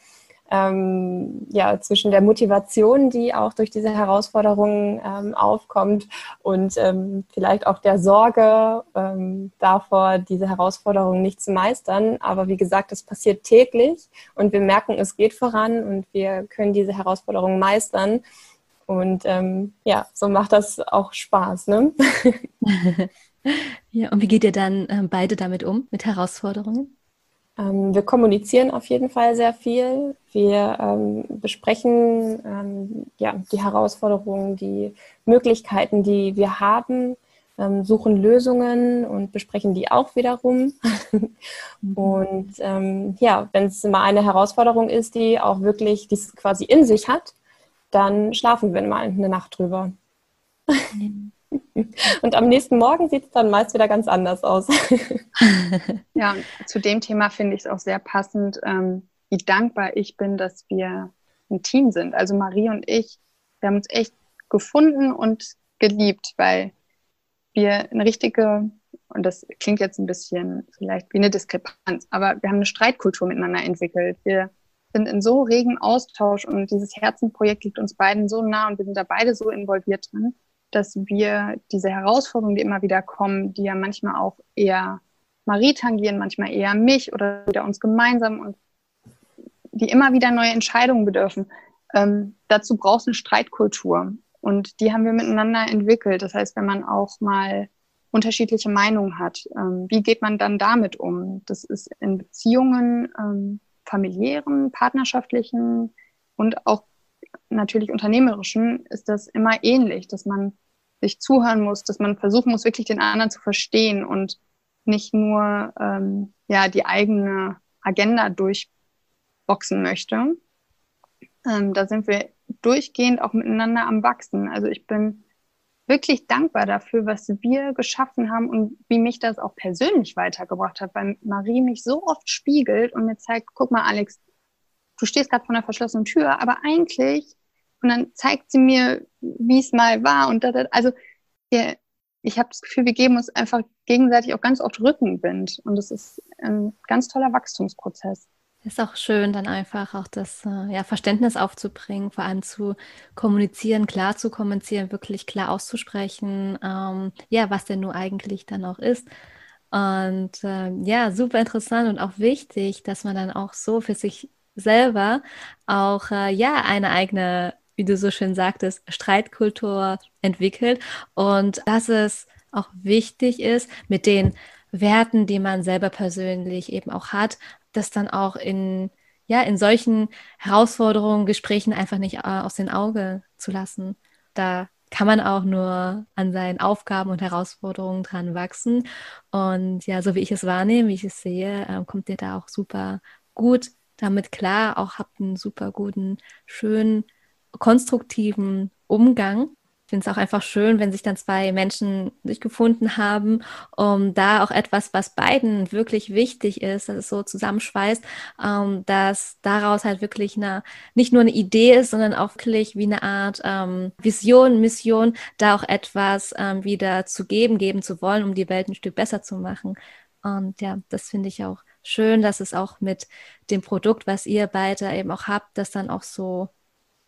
ähm, ja, zwischen der Motivation, die auch durch diese Herausforderungen ähm, aufkommt und ähm, vielleicht auch der Sorge ähm, davor, diese Herausforderungen nicht zu meistern. Aber wie gesagt, das passiert täglich und wir merken, es geht voran und wir können diese Herausforderungen meistern. Und ähm, ja, so macht das auch Spaß. Ne? ja, und wie geht ihr dann ähm, beide damit um, mit Herausforderungen? Ähm, wir kommunizieren auf jeden Fall sehr viel. Wir ähm, besprechen ähm, ja, die Herausforderungen, die Möglichkeiten, die wir haben, ähm, suchen Lösungen und besprechen die auch wiederum. und ähm, ja, wenn es mal eine Herausforderung ist, die auch wirklich dies quasi in sich hat, dann schlafen wir mal eine Nacht drüber. Und am nächsten Morgen sieht es dann meist wieder ganz anders aus. ja, zu dem Thema finde ich es auch sehr passend, ähm, wie dankbar ich bin, dass wir ein Team sind. Also Marie und ich, wir haben uns echt gefunden und geliebt, weil wir eine richtige, und das klingt jetzt ein bisschen vielleicht wie eine Diskrepanz, aber wir haben eine Streitkultur miteinander entwickelt. Wir sind in so regen Austausch und dieses Herzenprojekt liegt uns beiden so nah und wir sind da beide so involviert drin dass wir diese Herausforderungen, die immer wieder kommen, die ja manchmal auch eher Marie tangieren, manchmal eher mich oder wieder uns gemeinsam und die immer wieder neue Entscheidungen bedürfen. Ähm, dazu braucht es eine Streitkultur und die haben wir miteinander entwickelt. Das heißt, wenn man auch mal unterschiedliche Meinungen hat, ähm, wie geht man dann damit um? Das ist in Beziehungen, ähm, familiären, partnerschaftlichen und auch natürlich unternehmerischen ist das immer ähnlich, dass man sich zuhören muss, dass man versuchen muss, wirklich den anderen zu verstehen und nicht nur ähm, ja die eigene Agenda durchboxen möchte. Ähm, da sind wir durchgehend auch miteinander am Wachsen. Also ich bin wirklich dankbar dafür, was wir geschaffen haben und wie mich das auch persönlich weitergebracht hat, weil Marie mich so oft spiegelt und mir zeigt, guck mal, Alex, du stehst gerade vor einer verschlossenen Tür, aber eigentlich, und dann zeigt sie mir, wie es mal war und da, da also wir, ich habe das Gefühl, wir geben uns einfach gegenseitig auch ganz oft Rückenwind und das ist ein ganz toller Wachstumsprozess. Ist auch schön, dann einfach auch das äh, ja, Verständnis aufzubringen, vor allem zu kommunizieren, klar zu kommunizieren, wirklich klar auszusprechen, ähm, ja, was denn nur eigentlich dann auch ist. Und äh, ja, super interessant und auch wichtig, dass man dann auch so für sich selber auch äh, ja eine eigene, wie du so schön sagtest, Streitkultur entwickelt und dass es auch wichtig ist, mit den Werten, die man selber persönlich eben auch hat, das dann auch in ja in solchen Herausforderungen, Gesprächen einfach nicht äh, aus den Augen zu lassen. Da kann man auch nur an seinen Aufgaben und Herausforderungen dran wachsen. Und ja, so wie ich es wahrnehme, wie ich es sehe, äh, kommt dir da auch super gut damit klar, auch habt einen super guten, schönen, konstruktiven Umgang. Ich finde es auch einfach schön, wenn sich dann zwei Menschen sich gefunden haben, um da auch etwas, was beiden wirklich wichtig ist, dass es so zusammenschweißt, ähm, dass daraus halt wirklich eine, nicht nur eine Idee ist, sondern auch wirklich wie eine Art ähm, Vision, Mission, da auch etwas ähm, wieder zu geben, geben zu wollen, um die Welt ein Stück besser zu machen. Und ja, das finde ich auch schön, dass es auch mit dem Produkt, was ihr beide eben auch habt, das dann auch so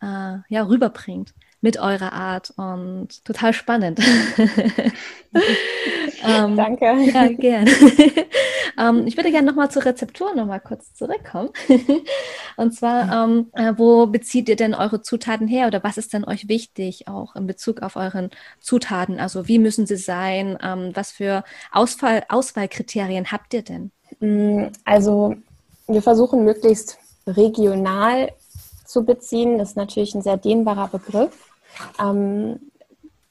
äh, ja, rüberbringt mit eurer Art und total spannend. ähm, Danke. Ja, gerne. ähm, ich würde gerne nochmal zur Rezeptur nochmal kurz zurückkommen. und zwar, ähm, äh, wo bezieht ihr denn eure Zutaten her oder was ist denn euch wichtig auch in Bezug auf euren Zutaten? Also wie müssen sie sein? Ähm, was für Ausfall, Auswahlkriterien habt ihr denn? Mm, also wir versuchen möglichst regional zu beziehen. Das ist natürlich ein sehr dehnbarer Begriff. Ähm,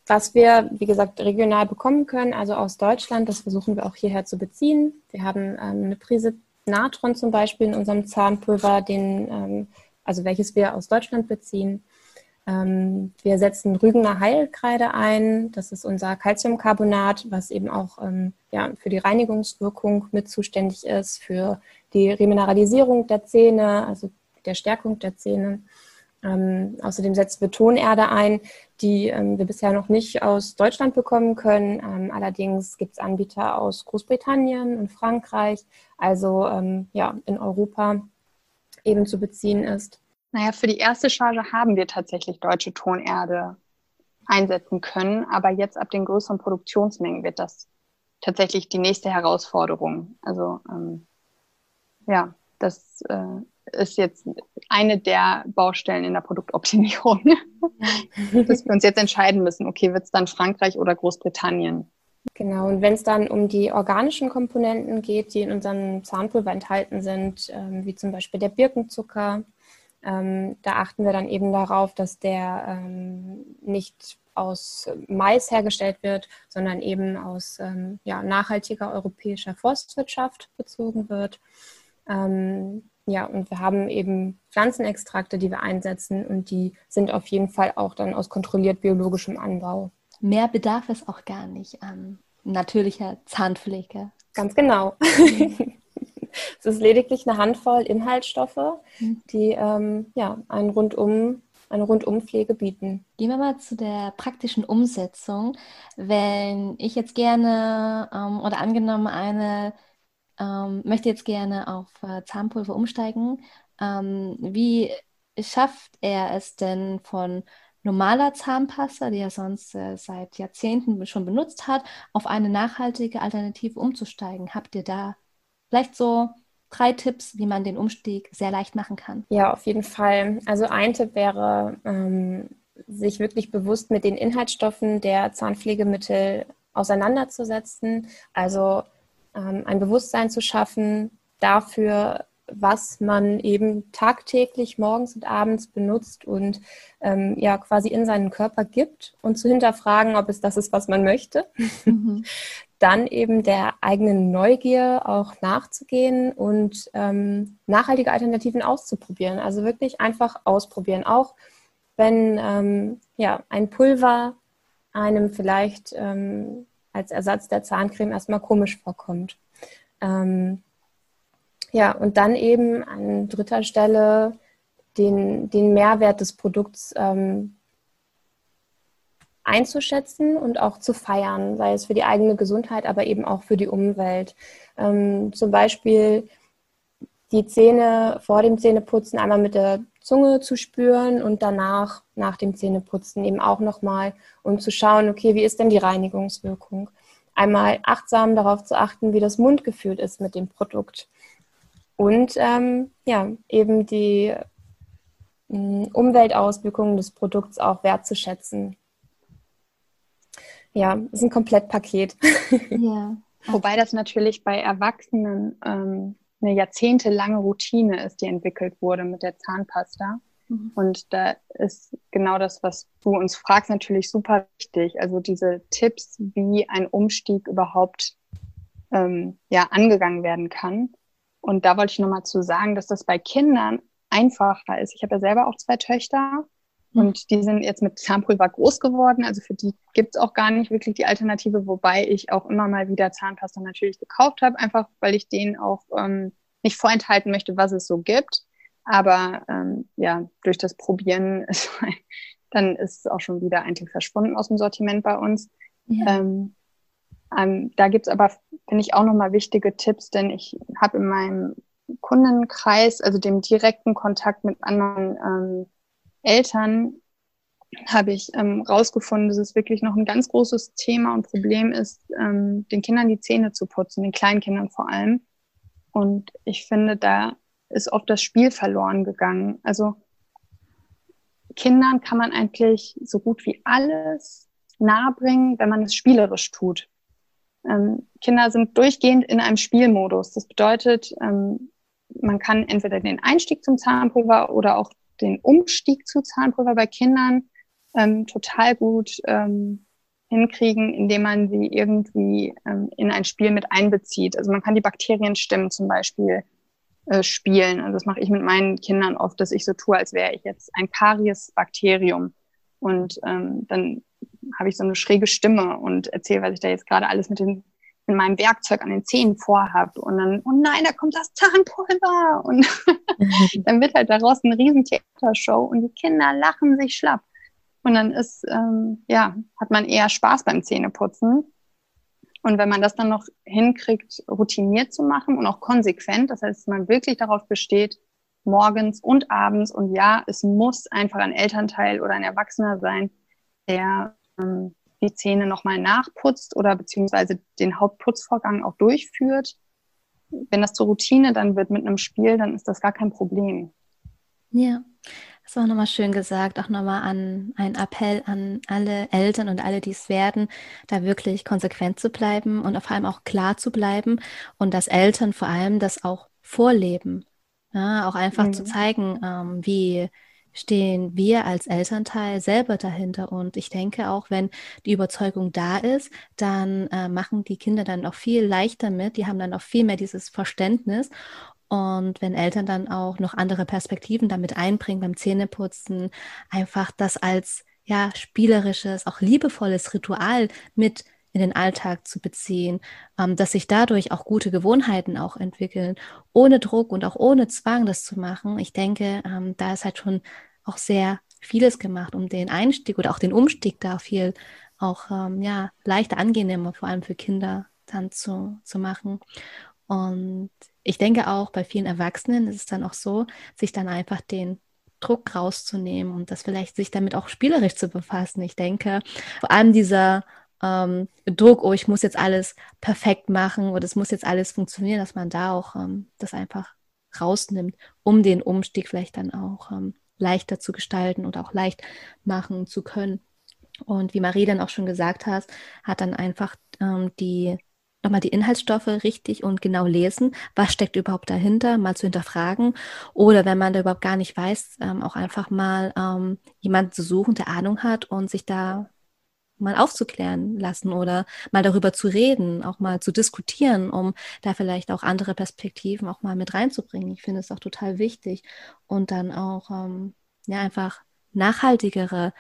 was wir, wie gesagt, regional bekommen können, also aus Deutschland, das versuchen wir auch hierher zu beziehen. Wir haben ähm, eine Prise Natron zum Beispiel in unserem Zahnpulver, den, ähm, also welches wir aus Deutschland beziehen. Ähm, wir setzen Rügener Heilkreide ein. Das ist unser Calciumcarbonat, was eben auch ähm, ja, für die Reinigungswirkung mit zuständig ist, für die Remineralisierung der Zähne, also der Stärkung der Zähne. Ähm, außerdem setzen wir Tonerde ein, die ähm, wir bisher noch nicht aus Deutschland bekommen können. Ähm, allerdings gibt es Anbieter aus Großbritannien und Frankreich, also ähm, ja, in Europa eben zu beziehen ist. Naja, für die erste Charge haben wir tatsächlich deutsche Tonerde einsetzen können, aber jetzt ab den größeren Produktionsmengen wird das tatsächlich die nächste Herausforderung. Also ähm, ja, das äh, ist jetzt eine der Baustellen in der Produktoptimierung, dass wir uns jetzt entscheiden müssen, okay, wird es dann Frankreich oder Großbritannien? Genau, und wenn es dann um die organischen Komponenten geht, die in unserem Zahnpulver enthalten sind, ähm, wie zum Beispiel der Birkenzucker, ähm, da achten wir dann eben darauf, dass der ähm, nicht aus Mais hergestellt wird, sondern eben aus ähm, ja, nachhaltiger europäischer Forstwirtschaft bezogen wird. Ähm, ja, und wir haben eben Pflanzenextrakte, die wir einsetzen und die sind auf jeden Fall auch dann aus kontrolliert biologischem Anbau. Mehr bedarf es auch gar nicht an natürlicher Zahnpflege. Ganz genau. es ist lediglich eine Handvoll Inhaltsstoffe, mhm. die ähm, ja, einen rundum, eine Rundumpflege bieten. Gehen wir mal zu der praktischen Umsetzung. Wenn ich jetzt gerne ähm, oder angenommen eine ähm, möchte jetzt gerne auf äh, Zahnpulver umsteigen, ähm, wie schafft er es denn von normaler Zahnpasta, die er sonst äh, seit Jahrzehnten schon benutzt hat, auf eine nachhaltige Alternative umzusteigen? Habt ihr da vielleicht so drei Tipps, wie man den Umstieg sehr leicht machen kann? Ja, auf jeden Fall. Also ein Tipp wäre, ähm, sich wirklich bewusst mit den Inhaltsstoffen der Zahnpflegemittel auseinanderzusetzen. Also ein Bewusstsein zu schaffen dafür, was man eben tagtäglich morgens und abends benutzt und ähm, ja quasi in seinen Körper gibt und zu hinterfragen, ob es das ist, was man möchte. Mhm. Dann eben der eigenen Neugier auch nachzugehen und ähm, nachhaltige Alternativen auszuprobieren. Also wirklich einfach ausprobieren. Auch wenn ähm, ja, ein Pulver einem vielleicht ähm, als Ersatz der Zahncreme erstmal komisch vorkommt. Ähm, ja, und dann eben an dritter Stelle den, den Mehrwert des Produkts ähm, einzuschätzen und auch zu feiern, sei es für die eigene Gesundheit, aber eben auch für die Umwelt. Ähm, zum Beispiel die Zähne vor dem Zähneputzen einmal mit der Zunge zu spüren und danach, nach dem Zähneputzen eben auch nochmal, um zu schauen, okay, wie ist denn die Reinigungswirkung? Einmal achtsam darauf zu achten, wie das Mundgefühl ist mit dem Produkt und ähm, ja, eben die äh, Umweltauswirkungen des Produkts auch wertzuschätzen. Ja, ist ein Komplettpaket. Ja. Wobei das natürlich bei Erwachsenen ähm, eine jahrzehntelange Routine ist, die entwickelt wurde mit der Zahnpasta. Mhm. Und da ist genau das, was du uns fragst, natürlich super wichtig. Also diese Tipps, wie ein Umstieg überhaupt ähm, ja, angegangen werden kann. Und da wollte ich nochmal zu sagen, dass das bei Kindern einfacher ist. Ich habe ja selber auch zwei Töchter. Und die sind jetzt mit Zahnpulver groß geworden. Also für die gibt es auch gar nicht wirklich die Alternative, wobei ich auch immer mal wieder Zahnpasta natürlich gekauft habe, einfach weil ich denen auch ähm, nicht vorenthalten möchte, was es so gibt. Aber ähm, ja, durch das Probieren ist, dann ist es auch schon wieder eigentlich verschwunden aus dem Sortiment bei uns. Ja. Ähm, ähm, da gibt's aber, finde ich, auch nochmal wichtige Tipps, denn ich habe in meinem Kundenkreis, also dem direkten Kontakt mit anderen ähm, Eltern, habe ich ähm, rausgefunden, dass es wirklich noch ein ganz großes Thema und Problem ist, ähm, den Kindern die Zähne zu putzen, den kleinen Kindern vor allem. Und ich finde, da ist oft das Spiel verloren gegangen. Also Kindern kann man eigentlich so gut wie alles nahebringen, wenn man es spielerisch tut. Ähm, Kinder sind durchgehend in einem Spielmodus. Das bedeutet, ähm, man kann entweder den Einstieg zum Zahnpulver oder auch den Umstieg zu Zahnpulver bei Kindern ähm, total gut ähm, hinkriegen, indem man sie irgendwie ähm, in ein Spiel mit einbezieht. Also man kann die Bakterienstimmen zum Beispiel äh, spielen. Also das mache ich mit meinen Kindern oft, dass ich so tue, als wäre ich jetzt ein Karies-Bakterium. Und ähm, dann habe ich so eine schräge Stimme und erzähle, was ich da jetzt gerade alles mit den, in meinem Werkzeug an den Zähnen vorhabe und dann, oh nein, da kommt das Zahnpulver und dann wird halt daraus eine riesen Theatershow und die Kinder lachen sich schlapp. Und dann ist, ähm, ja, hat man eher Spaß beim Zähneputzen. Und wenn man das dann noch hinkriegt, routiniert zu machen und auch konsequent, das heißt, man wirklich darauf besteht, morgens und abends, und ja, es muss einfach ein Elternteil oder ein Erwachsener sein, der ähm, die Zähne nochmal nachputzt oder beziehungsweise den Hauptputzvorgang auch durchführt. Wenn das zur Routine dann wird mit einem Spiel, dann ist das gar kein Problem. Ja, das war nochmal schön gesagt, auch nochmal an einen Appell an alle Eltern und alle, die es werden, da wirklich konsequent zu bleiben und vor allem auch klar zu bleiben und dass Eltern vor allem das auch vorleben. Ja, auch einfach mhm. zu zeigen, ähm, wie stehen wir als Elternteil selber dahinter. Und ich denke auch, wenn die Überzeugung da ist, dann äh, machen die Kinder dann auch viel leichter mit. Die haben dann auch viel mehr dieses Verständnis. Und wenn Eltern dann auch noch andere Perspektiven damit einbringen beim Zähneputzen, einfach das als ja spielerisches, auch liebevolles Ritual mit in den Alltag zu beziehen, ähm, dass sich dadurch auch gute Gewohnheiten auch entwickeln, ohne Druck und auch ohne Zwang das zu machen. Ich denke, ähm, da ist halt schon auch sehr vieles gemacht, um den Einstieg oder auch den Umstieg da viel auch ähm, ja leichter angenehmer, vor allem für Kinder dann zu, zu machen. Und ich denke auch bei vielen Erwachsenen ist es dann auch so, sich dann einfach den Druck rauszunehmen und das vielleicht sich damit auch spielerisch zu befassen. Ich denke, vor allem dieser ähm, Druck, oh, ich muss jetzt alles perfekt machen oder es muss jetzt alles funktionieren, dass man da auch ähm, das einfach rausnimmt, um den Umstieg vielleicht dann auch ähm, leichter zu gestalten oder auch leicht machen zu können. Und wie Marie dann auch schon gesagt hat, hat dann einfach ähm, die nochmal die Inhaltsstoffe richtig und genau lesen, was steckt überhaupt dahinter, mal zu hinterfragen. Oder wenn man da überhaupt gar nicht weiß, ähm, auch einfach mal ähm, jemanden zu suchen, der Ahnung hat und sich da mal aufzuklären lassen oder mal darüber zu reden, auch mal zu diskutieren, um da vielleicht auch andere Perspektiven auch mal mit reinzubringen. Ich finde es auch total wichtig und dann auch ähm, ja einfach nachhaltigere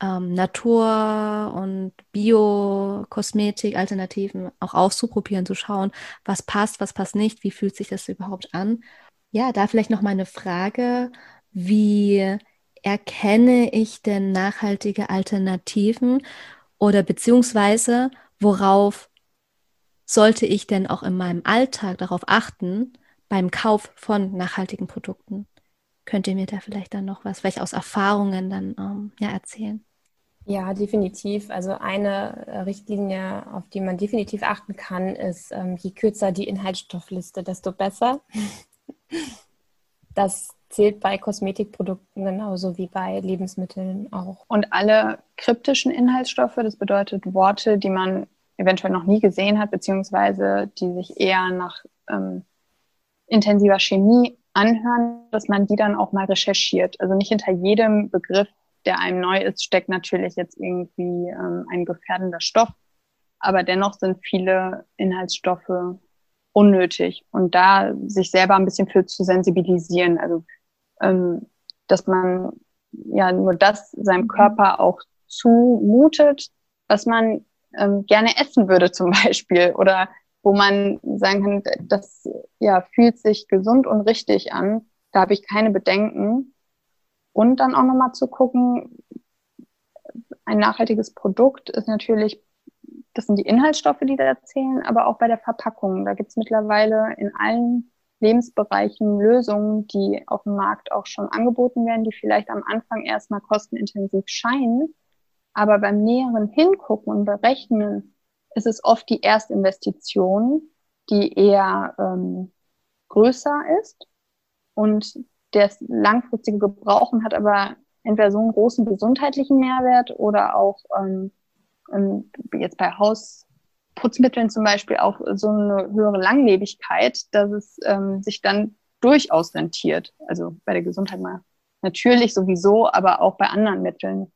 ähm, Natur- und Bio-Kosmetik-Alternativen auch auszuprobieren, zu schauen, was passt, was passt nicht, wie fühlt sich das überhaupt an. Ja, da vielleicht noch mal eine Frage, wie erkenne ich denn nachhaltige Alternativen oder beziehungsweise worauf sollte ich denn auch in meinem Alltag darauf achten beim Kauf von nachhaltigen Produkten? Könnt ihr mir da vielleicht dann noch was, vielleicht aus Erfahrungen dann ähm, ja, erzählen? Ja, definitiv. Also eine äh, Richtlinie, auf die man definitiv achten kann, ist, ähm, je kürzer die Inhaltsstoffliste, desto besser. Das zählt bei Kosmetikprodukten genauso wie bei Lebensmitteln auch. Und alle kryptischen Inhaltsstoffe, das bedeutet Worte, die man eventuell noch nie gesehen hat, beziehungsweise die sich eher nach ähm, intensiver Chemie anhören, dass man die dann auch mal recherchiert. Also nicht hinter jedem Begriff der einem neu ist, steckt natürlich jetzt irgendwie ähm, ein gefährdender Stoff. Aber dennoch sind viele Inhaltsstoffe unnötig und da sich selber ein bisschen für zu sensibilisieren. Also, ähm, dass man ja nur das seinem Körper auch zumutet, was man ähm, gerne essen würde zum Beispiel oder wo man sagen kann, das ja fühlt sich gesund und richtig an. Da habe ich keine Bedenken. Und dann auch nochmal zu gucken, ein nachhaltiges Produkt ist natürlich, das sind die Inhaltsstoffe, die da zählen, aber auch bei der Verpackung. Da gibt es mittlerweile in allen Lebensbereichen Lösungen, die auf dem Markt auch schon angeboten werden, die vielleicht am Anfang erstmal kostenintensiv scheinen. Aber beim näheren Hingucken und Berechnen ist es oft die Erstinvestition, die eher ähm, größer ist und das langfristige Gebrauchen hat aber entweder so einen großen gesundheitlichen Mehrwert oder auch ähm, ähm, jetzt bei Hausputzmitteln zum Beispiel auch so eine höhere Langlebigkeit, dass es ähm, sich dann durchaus rentiert. Also bei der Gesundheit mal natürlich sowieso, aber auch bei anderen Mitteln.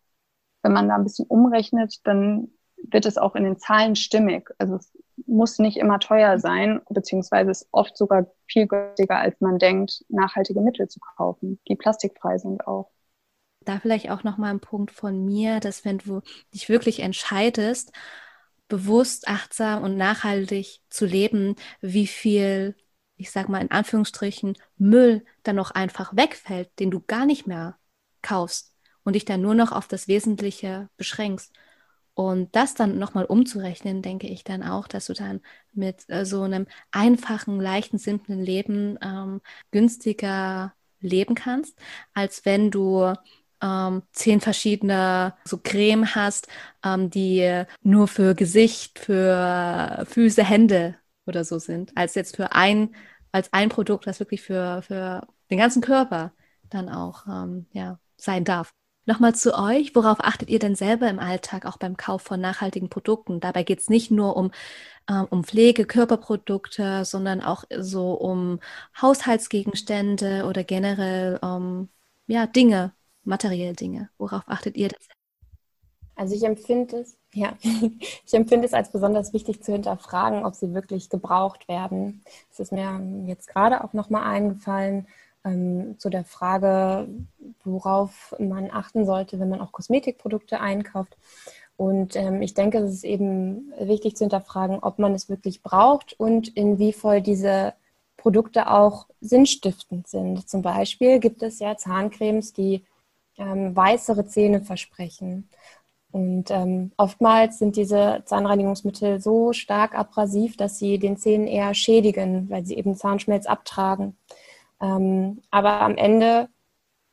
Wenn man da ein bisschen umrechnet, dann wird es auch in den Zahlen stimmig. Also es muss nicht immer teuer sein, beziehungsweise ist oft sogar viel günstiger, als man denkt, nachhaltige Mittel zu kaufen, die plastikfrei sind auch. Da vielleicht auch nochmal ein Punkt von mir, dass wenn du dich wirklich entscheidest, bewusst, achtsam und nachhaltig zu leben, wie viel, ich sag mal in Anführungsstrichen, Müll dann noch einfach wegfällt, den du gar nicht mehr kaufst und dich dann nur noch auf das Wesentliche beschränkst. Und das dann nochmal umzurechnen, denke ich dann auch, dass du dann mit äh, so einem einfachen, leichten, simplen Leben ähm, günstiger leben kannst, als wenn du ähm, zehn verschiedene so Creme hast, ähm, die nur für Gesicht, für Füße, Hände oder so sind, als jetzt für ein, als ein Produkt, das wirklich für, für den ganzen Körper dann auch ähm, ja, sein darf. Nochmal zu euch, worauf achtet ihr denn selber im Alltag, auch beim Kauf von nachhaltigen Produkten? Dabei geht es nicht nur um, ähm, um Pflege, Körperprodukte, sondern auch so um Haushaltsgegenstände oder generell um ja, Dinge, materielle Dinge. Worauf achtet ihr das? Also ich empfinde es, ja, ich empfinde es als besonders wichtig zu hinterfragen, ob sie wirklich gebraucht werden. Es ist mir jetzt gerade auch nochmal eingefallen, ähm, zu der Frage, worauf man achten sollte, wenn man auch Kosmetikprodukte einkauft. Und ähm, ich denke, es ist eben wichtig zu hinterfragen, ob man es wirklich braucht und inwiefern diese Produkte auch sinnstiftend sind. Zum Beispiel gibt es ja Zahncremes, die ähm, weißere Zähne versprechen. Und ähm, oftmals sind diese Zahnreinigungsmittel so stark abrasiv, dass sie den Zähnen eher schädigen, weil sie eben Zahnschmelz abtragen. Ähm, aber am Ende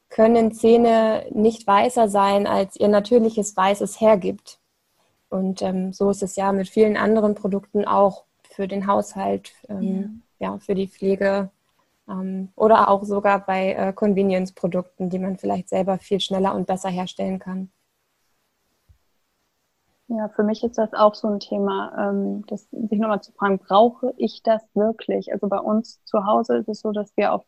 können Zähne nicht weißer sein, als ihr natürliches Weißes hergibt. Und ähm, so ist es ja mit vielen anderen Produkten auch für den Haushalt, ähm, ja. ja. für die Pflege oder auch sogar bei äh, Convenience-Produkten, die man vielleicht selber viel schneller und besser herstellen kann. Ja, für mich ist das auch so ein Thema, ähm, das, sich nochmal zu fragen, brauche ich das wirklich? Also bei uns zu Hause ist es so, dass wir auf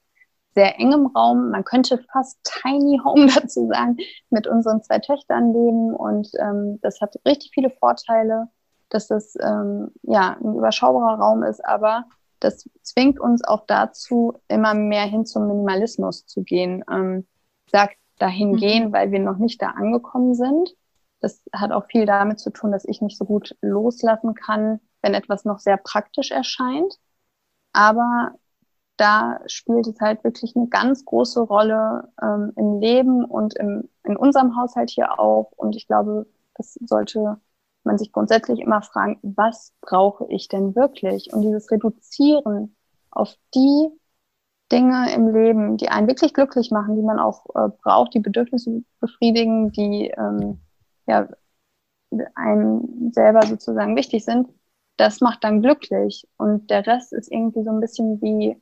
sehr engem Raum, man könnte fast Tiny Home dazu sagen, mit unseren zwei Töchtern leben und ähm, das hat richtig viele Vorteile, dass das ähm, ja ein überschaubarer Raum ist, aber das zwingt uns auch dazu, immer mehr hin zum Minimalismus zu gehen. Ähm, sagt dahin mhm. gehen, weil wir noch nicht da angekommen sind. Das hat auch viel damit zu tun, dass ich nicht so gut loslassen kann, wenn etwas noch sehr praktisch erscheint. Aber da spielt es halt wirklich eine ganz große Rolle ähm, im Leben und im, in unserem Haushalt hier auch. Und ich glaube, das sollte man sich grundsätzlich immer fragen, was brauche ich denn wirklich? Und dieses Reduzieren auf die Dinge im Leben, die einen wirklich glücklich machen, die man auch äh, braucht, die Bedürfnisse befriedigen, die ähm, ja, einem selber sozusagen wichtig sind, das macht dann glücklich. Und der Rest ist irgendwie so ein bisschen wie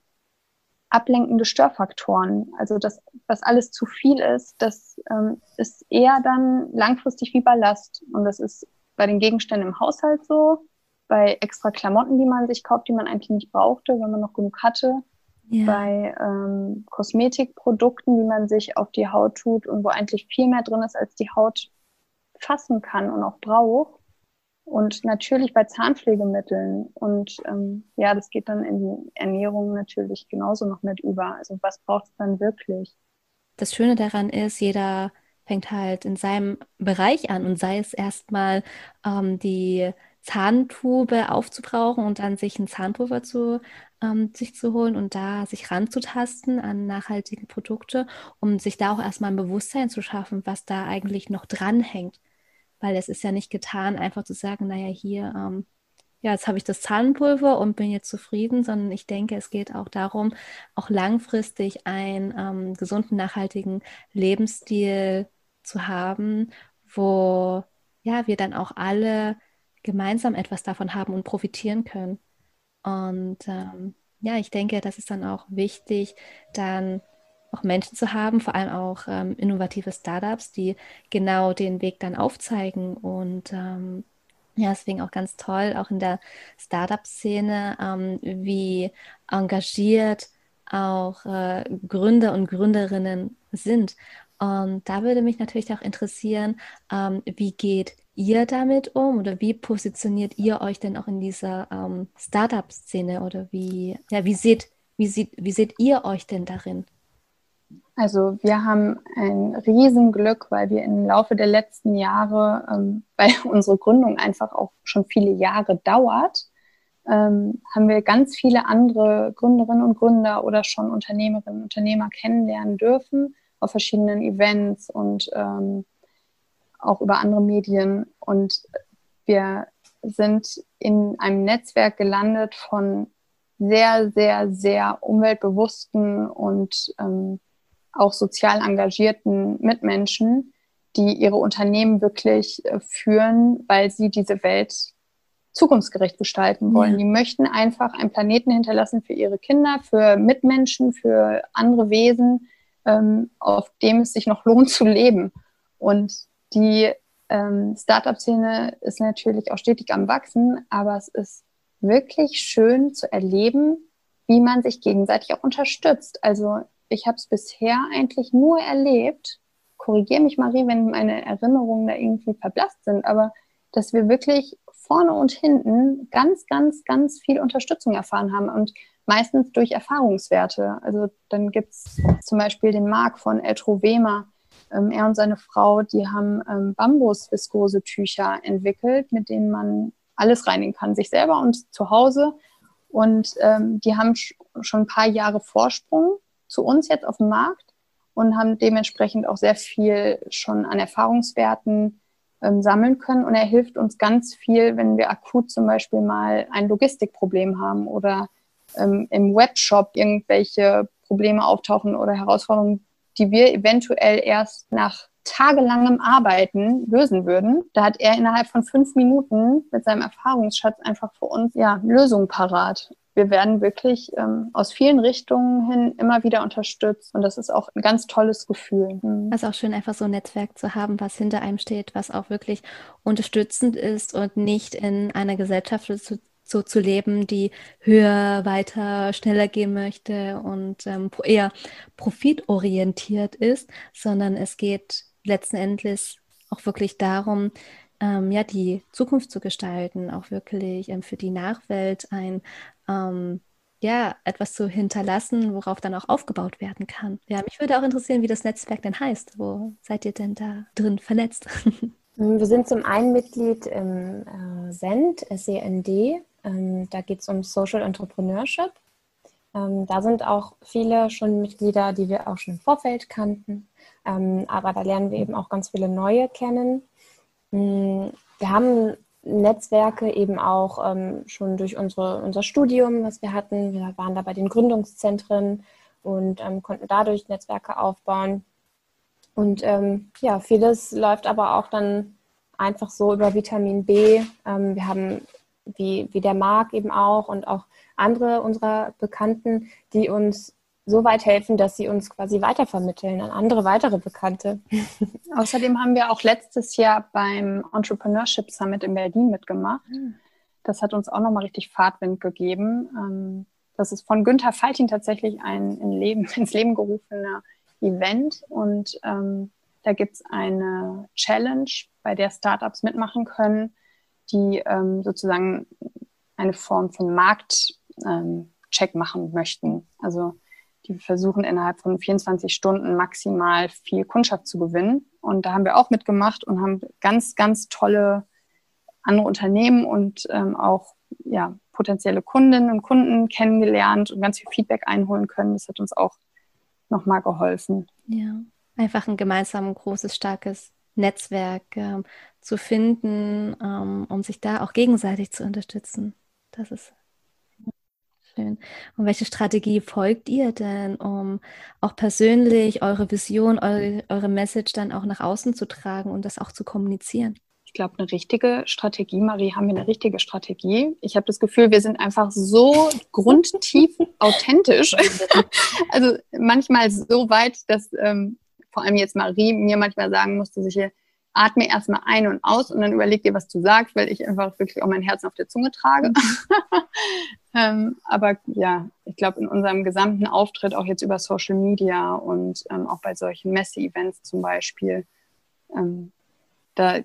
ablenkende Störfaktoren. Also das, was alles zu viel ist, das ähm, ist eher dann langfristig wie Ballast. Und das ist bei den Gegenständen im Haushalt so, bei extra Klamotten, die man sich kauft, die man eigentlich nicht brauchte, wenn man noch genug hatte, ja. bei ähm, Kosmetikprodukten, die man sich auf die Haut tut und wo eigentlich viel mehr drin ist, als die Haut fassen kann und auch braucht. Und natürlich bei Zahnpflegemitteln. Und ähm, ja, das geht dann in die Ernährung natürlich genauso noch mit über. Also was braucht es dann wirklich? Das Schöne daran ist, jeder fängt halt in seinem Bereich an und sei es erstmal ähm, die Zahntube aufzubrauchen und dann sich ein Zahnpulver zu ähm, sich zu holen und da sich ranzutasten an nachhaltige Produkte, um sich da auch erstmal ein Bewusstsein zu schaffen, was da eigentlich noch dranhängt. Weil es ist ja nicht getan, einfach zu sagen, naja, hier, ähm, ja, jetzt habe ich das Zahnpulver und bin jetzt zufrieden, sondern ich denke, es geht auch darum, auch langfristig einen ähm, gesunden, nachhaltigen Lebensstil zu haben, wo ja, wir dann auch alle gemeinsam etwas davon haben und profitieren können. Und ähm, ja, ich denke, das ist dann auch wichtig, dann auch Menschen zu haben, vor allem auch ähm, innovative Startups, die genau den Weg dann aufzeigen. Und ähm, ja, deswegen auch ganz toll, auch in der Startup-Szene, ähm, wie engagiert auch äh, Gründer und Gründerinnen sind. Und da würde mich natürlich auch interessieren, ähm, wie geht ihr damit um oder wie positioniert ihr euch denn auch in dieser ähm, Startup-Szene oder wie, ja, wie seht, wie, sieht, wie seht ihr euch denn darin? Also wir haben ein Riesenglück, weil wir im Laufe der letzten Jahre, ähm, weil unsere Gründung einfach auch schon viele Jahre dauert, ähm, haben wir ganz viele andere Gründerinnen und Gründer oder schon Unternehmerinnen und Unternehmer kennenlernen dürfen auf verschiedenen Events und ähm, auch über andere Medien. Und wir sind in einem Netzwerk gelandet von sehr, sehr, sehr umweltbewussten und ähm, auch sozial engagierten Mitmenschen, die ihre Unternehmen wirklich äh, führen, weil sie diese Welt zukunftsgerecht gestalten wollen. Ja. Die möchten einfach einen Planeten hinterlassen für ihre Kinder, für Mitmenschen, für andere Wesen, ähm, auf dem es sich noch lohnt zu leben. Und die ähm, Startup-Szene ist natürlich auch stetig am Wachsen, aber es ist wirklich schön zu erleben, wie man sich gegenseitig auch unterstützt. Also ich habe es bisher eigentlich nur erlebt, korrigiere mich Marie, wenn meine Erinnerungen da irgendwie verblasst sind, aber dass wir wirklich vorne und hinten ganz, ganz, ganz viel Unterstützung erfahren haben und meistens durch Erfahrungswerte. Also dann gibt es zum Beispiel den Marc von Eltro Wema. Ähm, er und seine Frau, die haben ähm, Bambus-Viskose-Tücher entwickelt, mit denen man alles reinigen kann, sich selber und zu Hause. Und ähm, die haben schon ein paar Jahre Vorsprung zu uns jetzt auf dem Markt und haben dementsprechend auch sehr viel schon an Erfahrungswerten ähm, sammeln können. Und er hilft uns ganz viel, wenn wir akut zum Beispiel mal ein Logistikproblem haben oder ähm, im Webshop irgendwelche Probleme auftauchen oder Herausforderungen, die wir eventuell erst nach tagelangem Arbeiten lösen würden. Da hat er innerhalb von fünf Minuten mit seinem Erfahrungsschatz einfach für uns ja Lösungen parat wir werden wirklich ähm, aus vielen Richtungen hin immer wieder unterstützt und das ist auch ein ganz tolles Gefühl. Mhm. Ist auch schön, einfach so ein Netzwerk zu haben, was hinter einem steht, was auch wirklich unterstützend ist und nicht in einer Gesellschaft zu, so zu leben, die höher, weiter, schneller gehen möchte und ähm, eher profitorientiert ist, sondern es geht letzten Endes auch wirklich darum, ähm, ja, die Zukunft zu gestalten, auch wirklich ähm, für die Nachwelt ein ähm, ja, etwas zu hinterlassen, worauf dann auch aufgebaut werden kann. Ja, mich würde auch interessieren, wie das Netzwerk denn heißt. Wo seid ihr denn da drin vernetzt? Wir sind zum einen Mitglied im äh, SEND, SEND. Ähm, da geht es um Social Entrepreneurship. Ähm, da sind auch viele schon Mitglieder, die wir auch schon im Vorfeld kannten. Ähm, aber da lernen wir eben auch ganz viele neue kennen. Mm, wir haben Netzwerke eben auch ähm, schon durch unsere, unser Studium, was wir hatten. Wir waren da bei den Gründungszentren und ähm, konnten dadurch Netzwerke aufbauen. Und ähm, ja, vieles läuft aber auch dann einfach so über Vitamin B. Ähm, wir haben, wie, wie der Marc eben auch und auch andere unserer Bekannten, die uns so weit helfen, dass sie uns quasi weitervermitteln an andere weitere Bekannte. Außerdem haben wir auch letztes Jahr beim Entrepreneurship Summit in Berlin mitgemacht. Hm. Das hat uns auch nochmal richtig Fahrtwind gegeben. Ähm, das ist von Günther Faltin tatsächlich ein in Leben, ins Leben gerufener Event. Und ähm, da gibt es eine Challenge, bei der Startups mitmachen können, die ähm, sozusagen eine Form von Marktcheck ähm, machen möchten. Also die versuchen innerhalb von 24 Stunden maximal viel Kundschaft zu gewinnen. Und da haben wir auch mitgemacht und haben ganz, ganz tolle andere Unternehmen und ähm, auch ja, potenzielle Kundinnen und Kunden kennengelernt und ganz viel Feedback einholen können. Das hat uns auch nochmal geholfen. Ja, einfach ein gemeinsam großes, starkes Netzwerk ähm, zu finden, ähm, um sich da auch gegenseitig zu unterstützen. Das ist Schön. Und welche Strategie folgt ihr denn, um auch persönlich eure Vision, eure, eure Message dann auch nach außen zu tragen und das auch zu kommunizieren? Ich glaube, eine richtige Strategie, Marie, haben wir eine richtige Strategie. Ich habe das Gefühl, wir sind einfach so grundtief authentisch. also manchmal so weit, dass ähm, vor allem jetzt Marie mir manchmal sagen musste, sich hier atme erstmal ein und aus und dann überleg dir, was du sagst, weil ich einfach wirklich auch mein Herzen auf der Zunge trage. Ähm, aber ja, ich glaube, in unserem gesamten Auftritt, auch jetzt über Social Media und ähm, auch bei solchen Messe-Events zum Beispiel, ähm, da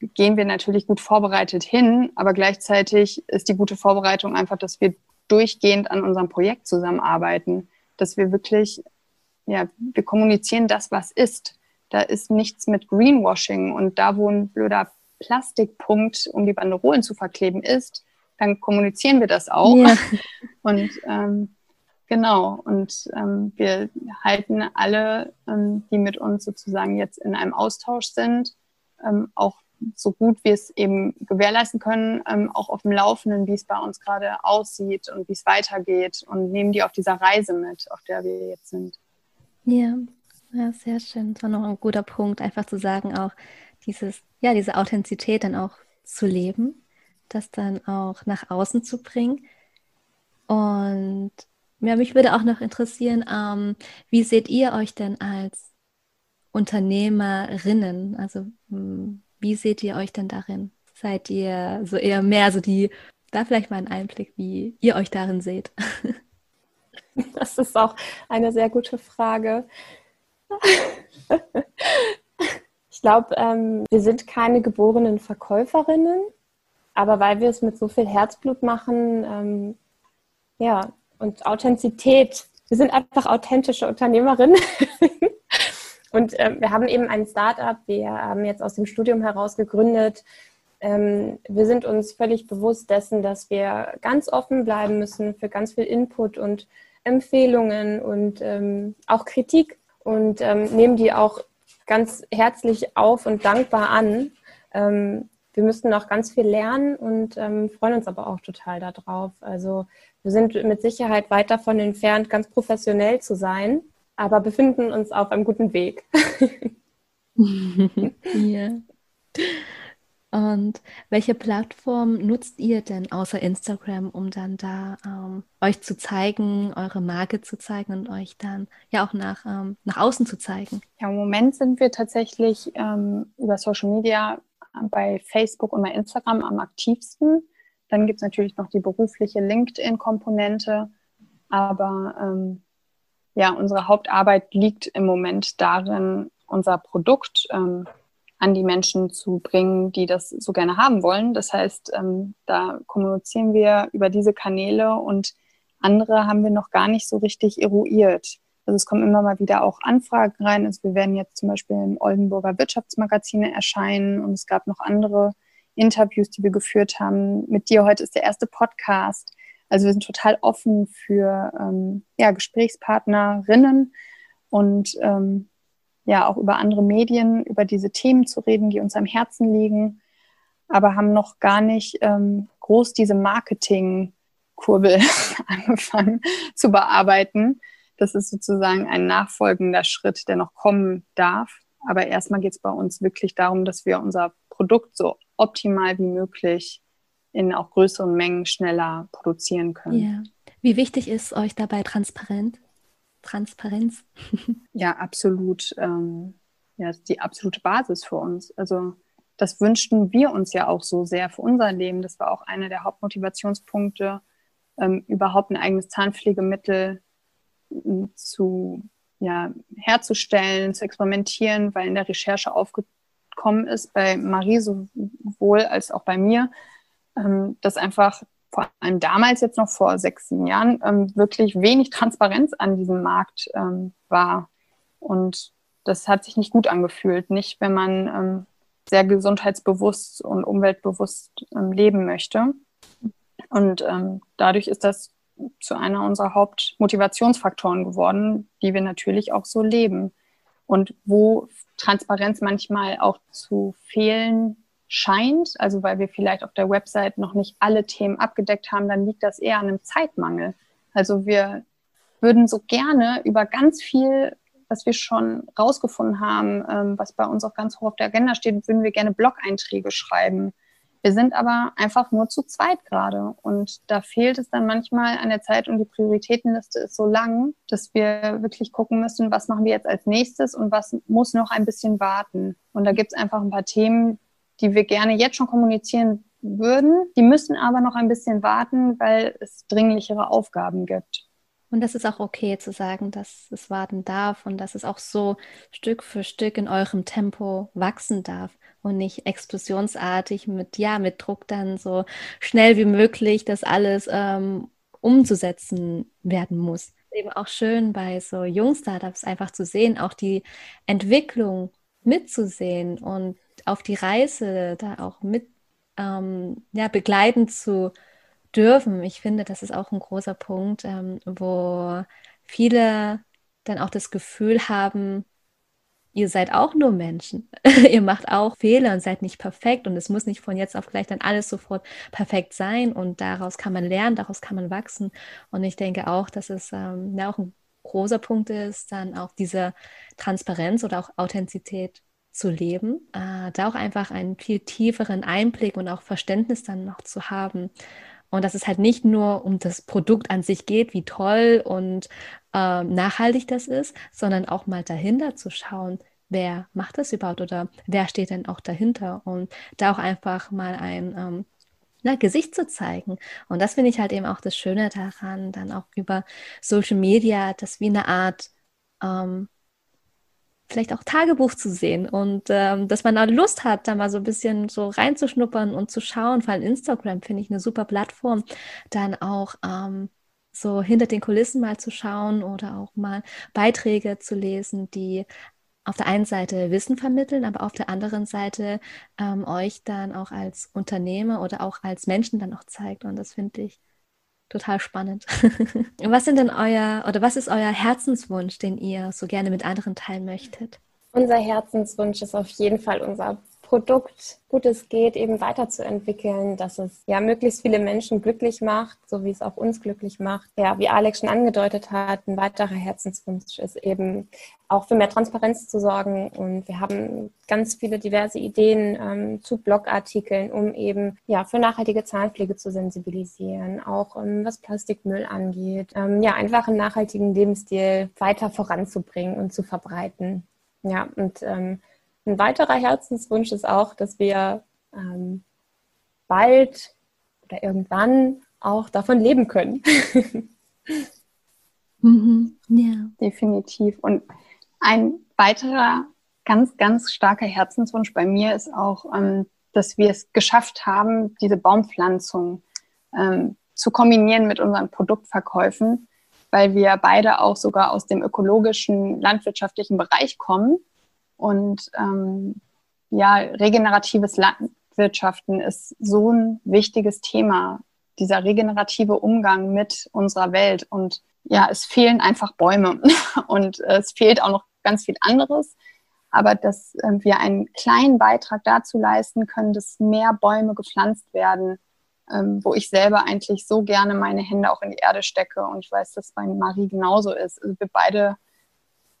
gehen wir natürlich gut vorbereitet hin, aber gleichzeitig ist die gute Vorbereitung einfach, dass wir durchgehend an unserem Projekt zusammenarbeiten, dass wir wirklich ja, wir kommunizieren das, was ist. Da ist nichts mit Greenwashing und da, wo ein blöder Plastikpunkt, um die Banderolen zu verkleben, ist, dann kommunizieren wir das auch. Ja. Und ähm, genau, und ähm, wir halten alle, ähm, die mit uns sozusagen jetzt in einem Austausch sind, ähm, auch so gut wir es eben gewährleisten können, ähm, auch auf dem Laufenden, wie es bei uns gerade aussieht und wie es weitergeht und nehmen die auf dieser Reise mit, auf der wir jetzt sind. Ja, ja, sehr schön. Das war noch ein guter Punkt, einfach zu sagen, auch dieses, ja, diese Authentizität dann auch zu leben, das dann auch nach außen zu bringen. Und ja, mich würde auch noch interessieren, ähm, wie seht ihr euch denn als Unternehmerinnen? Also hm, wie seht ihr euch denn darin? Seid ihr so eher mehr so die, da vielleicht mal einen Einblick, wie ihr euch darin seht? Das ist auch eine sehr gute Frage. Ich glaube, ähm, wir sind keine geborenen Verkäuferinnen, aber weil wir es mit so viel Herzblut machen, ähm, ja, und Authentizität, wir sind einfach authentische Unternehmerinnen. und ähm, wir haben eben ein Startup, wir haben jetzt aus dem Studium heraus gegründet. Ähm, wir sind uns völlig bewusst dessen, dass wir ganz offen bleiben müssen für ganz viel Input und Empfehlungen und ähm, auch Kritik und ähm, nehmen die auch ganz herzlich auf und dankbar an. Ähm, wir müssten noch ganz viel lernen und ähm, freuen uns aber auch total darauf. Also wir sind mit Sicherheit weit davon entfernt, ganz professionell zu sein, aber befinden uns auf einem guten Weg. ja. Und welche Plattform nutzt ihr denn außer Instagram, um dann da ähm, euch zu zeigen, eure Marke zu zeigen und euch dann ja auch nach, ähm, nach außen zu zeigen? Ja, im Moment sind wir tatsächlich ähm, über Social Media bei Facebook und bei Instagram am aktivsten. Dann gibt es natürlich noch die berufliche LinkedIn-Komponente. Aber ähm, ja, unsere Hauptarbeit liegt im Moment darin, unser Produkt ähm, an die Menschen zu bringen, die das so gerne haben wollen. Das heißt, ähm, da kommunizieren wir über diese Kanäle und andere haben wir noch gar nicht so richtig eruiert. Also es kommen immer mal wieder auch Anfragen rein. Also wir werden jetzt zum Beispiel im Oldenburger Wirtschaftsmagazine erscheinen und es gab noch andere Interviews, die wir geführt haben. Mit dir heute ist der erste Podcast. Also wir sind total offen für ähm, ja, Gesprächspartnerinnen und ähm, ja auch über andere Medien, über diese Themen zu reden, die uns am Herzen liegen, aber haben noch gar nicht ähm, groß diese Marketing-Kurbel angefangen zu bearbeiten. Das ist sozusagen ein nachfolgender Schritt, der noch kommen darf. Aber erstmal geht es bei uns wirklich darum, dass wir unser Produkt so optimal wie möglich in auch größeren Mengen schneller produzieren können. Ja. Wie wichtig ist euch dabei transparent? Transparenz. ja, absolut. Ähm, ja, die absolute Basis für uns. Also das wünschten wir uns ja auch so sehr für unser Leben. Das war auch einer der Hauptmotivationspunkte, ähm, überhaupt ein eigenes Zahnpflegemittel zu ja, herzustellen, zu experimentieren, weil in der Recherche aufgekommen ist, bei Marie sowohl als auch bei mir, ähm, dass einfach vor allem damals jetzt noch vor sechs, sieben Jahren ähm, wirklich wenig Transparenz an diesem Markt ähm, war. Und das hat sich nicht gut angefühlt. Nicht, wenn man ähm, sehr gesundheitsbewusst und umweltbewusst ähm, leben möchte. Und ähm, dadurch ist das zu einer unserer Hauptmotivationsfaktoren geworden, die wir natürlich auch so leben. Und wo Transparenz manchmal auch zu fehlen scheint, also weil wir vielleicht auf der Website noch nicht alle Themen abgedeckt haben, dann liegt das eher an einem Zeitmangel. Also wir würden so gerne über ganz viel, was wir schon rausgefunden haben, ähm, was bei uns auch ganz hoch auf der Agenda steht, würden wir gerne Blog-Einträge schreiben. Wir sind aber einfach nur zu zweit gerade und da fehlt es dann manchmal an der Zeit und die Prioritätenliste ist so lang, dass wir wirklich gucken müssen, was machen wir jetzt als nächstes und was muss noch ein bisschen warten. Und da gibt es einfach ein paar Themen, die wir gerne jetzt schon kommunizieren würden. Die müssen aber noch ein bisschen warten, weil es dringlichere Aufgaben gibt. Und das ist auch okay zu sagen, dass es warten darf und dass es auch so Stück für Stück in eurem Tempo wachsen darf und nicht explosionsartig mit, ja, mit Druck dann so schnell wie möglich das alles ähm, umzusetzen werden muss. eben auch schön bei so Jung-Startups einfach zu sehen, auch die Entwicklung mitzusehen und auf die Reise da auch mit ähm, ja, begleiten zu dürfen. Ich finde, das ist auch ein großer Punkt, ähm, wo viele dann auch das Gefühl haben, ihr seid auch nur Menschen. ihr macht auch Fehler und seid nicht perfekt und es muss nicht von jetzt auf gleich dann alles sofort perfekt sein und daraus kann man lernen, daraus kann man wachsen. Und ich denke auch, dass es ähm, ja auch ein großer Punkt ist, dann auch diese Transparenz oder auch Authentizität zu leben, äh, da auch einfach einen viel tieferen Einblick und auch Verständnis dann noch zu haben. Und dass es halt nicht nur um das Produkt an sich geht, wie toll und äh, nachhaltig das ist, sondern auch mal dahinter zu schauen, wer macht das überhaupt oder wer steht denn auch dahinter und da auch einfach mal ein ähm, na, Gesicht zu zeigen. Und das finde ich halt eben auch das Schöne daran, dann auch über Social Media, das wie eine Art ähm, vielleicht auch Tagebuch zu sehen und ähm, dass man da Lust hat, da mal so ein bisschen so reinzuschnuppern und zu schauen. Vor allem Instagram finde ich eine super Plattform, dann auch ähm, so hinter den Kulissen mal zu schauen oder auch mal Beiträge zu lesen, die auf der einen Seite Wissen vermitteln, aber auf der anderen Seite ähm, euch dann auch als Unternehmer oder auch als Menschen dann auch zeigt. Und das finde ich total spannend. was sind denn euer oder was ist euer Herzenswunsch, den ihr so gerne mit anderen teilen möchtet? Unser Herzenswunsch ist auf jeden Fall unser Produkt, gut es geht, eben weiterzuentwickeln, dass es ja möglichst viele Menschen glücklich macht, so wie es auch uns glücklich macht. Ja, wie Alex schon angedeutet hat, ein weiterer Herzenswunsch ist eben auch für mehr Transparenz zu sorgen. Und wir haben ganz viele diverse Ideen ähm, zu Blogartikeln, um eben ja für nachhaltige Zahnpflege zu sensibilisieren, auch ähm, was Plastikmüll angeht. Ähm, ja, einfach einen nachhaltigen Lebensstil weiter voranzubringen und zu verbreiten. Ja, und ähm, ein weiterer Herzenswunsch ist auch, dass wir ähm, bald oder irgendwann auch davon leben können. mhm, ja, definitiv. Und ein weiterer ganz, ganz starker Herzenswunsch bei mir ist auch, ähm, dass wir es geschafft haben, diese Baumpflanzung ähm, zu kombinieren mit unseren Produktverkäufen, weil wir beide auch sogar aus dem ökologischen, landwirtschaftlichen Bereich kommen und ähm, ja, regeneratives Landwirtschaften ist so ein wichtiges Thema, dieser regenerative Umgang mit unserer Welt. Und ja, es fehlen einfach Bäume und es fehlt auch noch ganz viel anderes. Aber dass äh, wir einen kleinen Beitrag dazu leisten können, dass mehr Bäume gepflanzt werden, ähm, wo ich selber eigentlich so gerne meine Hände auch in die Erde stecke. Und ich weiß, dass bei Marie genauso ist. Also wir beide,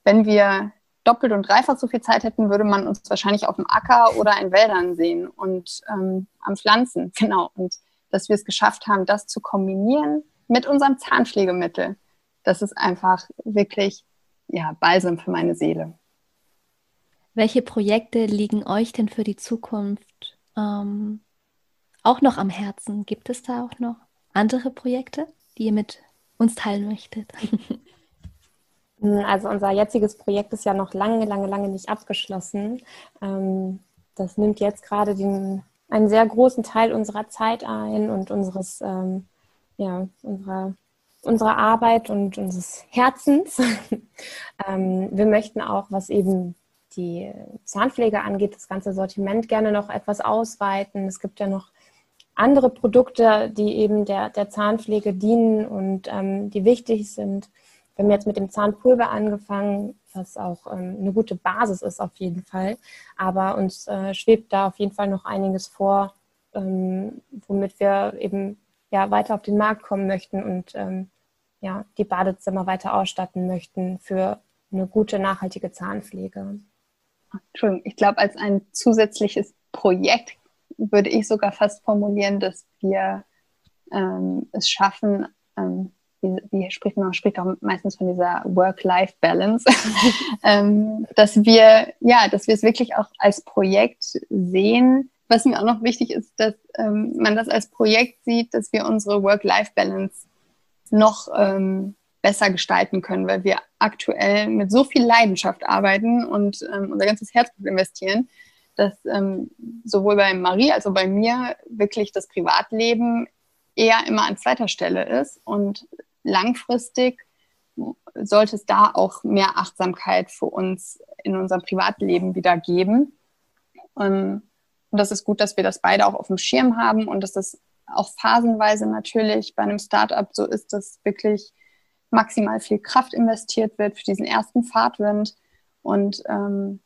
wenn wir doppelt und dreifach so viel Zeit hätten, würde man uns wahrscheinlich auf dem Acker oder in Wäldern sehen und ähm, am Pflanzen, genau. Und dass wir es geschafft haben, das zu kombinieren mit unserem Zahnpflegemittel, das ist einfach wirklich ja, Balsam für meine Seele. Welche Projekte liegen euch denn für die Zukunft ähm, auch noch am Herzen? Gibt es da auch noch andere Projekte, die ihr mit uns teilen möchtet? Hm, also unser jetziges Projekt ist ja noch lange, lange, lange nicht abgeschlossen. Ähm, das nimmt jetzt gerade den, einen sehr großen Teil unserer Zeit ein und unseres, ähm, ja, unserer, unserer Arbeit und unseres Herzens. Ähm, wir möchten auch, was eben die Zahnpflege angeht, das ganze Sortiment gerne noch etwas ausweiten. Es gibt ja noch andere Produkte, die eben der, der Zahnpflege dienen und ähm, die wichtig sind. Wir haben jetzt mit dem Zahnpulver angefangen, was auch ähm, eine gute Basis ist auf jeden Fall. Aber uns äh, schwebt da auf jeden Fall noch einiges vor, ähm, womit wir eben ja weiter auf den Markt kommen möchten und ähm, ja die Badezimmer weiter ausstatten möchten für eine gute nachhaltige Zahnpflege. Entschuldigung, ich glaube, als ein zusätzliches Projekt würde ich sogar fast formulieren, dass wir ähm, es schaffen, wie, wie spricht man, spricht auch meistens von dieser Work-Life-Balance, ähm, dass wir, ja, dass wir es wirklich auch als Projekt sehen. Was mir auch noch wichtig ist, dass ähm, man das als Projekt sieht, dass wir unsere Work-Life-Balance noch ähm, besser gestalten können, weil wir aktuell mit so viel Leidenschaft arbeiten und ähm, unser ganzes Herzblut investieren, dass ähm, sowohl bei Marie als auch bei mir wirklich das Privatleben eher immer an zweiter Stelle ist und langfristig sollte es da auch mehr Achtsamkeit für uns in unserem Privatleben wieder geben. Ähm, und das ist gut, dass wir das beide auch auf dem Schirm haben und dass das auch phasenweise natürlich bei einem Startup so ist, dass wirklich maximal viel Kraft investiert wird für diesen ersten Fahrtwind. Und ähm,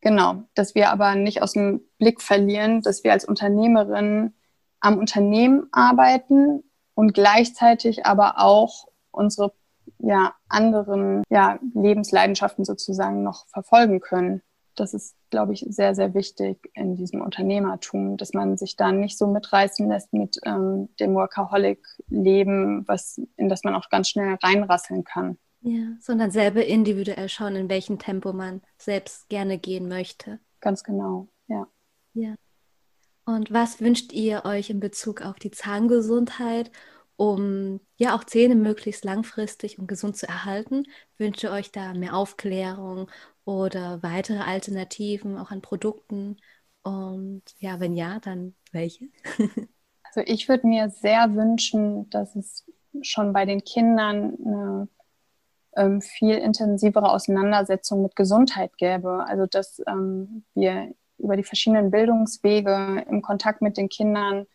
genau, dass wir aber nicht aus dem Blick verlieren, dass wir als Unternehmerin am Unternehmen arbeiten und gleichzeitig aber auch unsere ja, anderen ja, Lebensleidenschaften sozusagen noch verfolgen können. Das ist, glaube ich, sehr, sehr wichtig in diesem Unternehmertum, dass man sich da nicht so mitreißen lässt mit ähm, dem Workaholic-Leben, was, in das man auch ganz schnell reinrasseln kann. Ja, sondern selber individuell schauen, in welchem Tempo man selbst gerne gehen möchte. Ganz genau, ja. Ja. Und was wünscht ihr euch in Bezug auf die Zahngesundheit um ja auch Zähne möglichst langfristig und gesund zu erhalten, wünsche euch da mehr Aufklärung oder weitere Alternativen auch an Produkten. Und ja, wenn ja, dann welche? also ich würde mir sehr wünschen, dass es schon bei den Kindern eine ähm, viel intensivere Auseinandersetzung mit Gesundheit gäbe. Also dass ähm, wir über die verschiedenen Bildungswege im Kontakt mit den Kindern,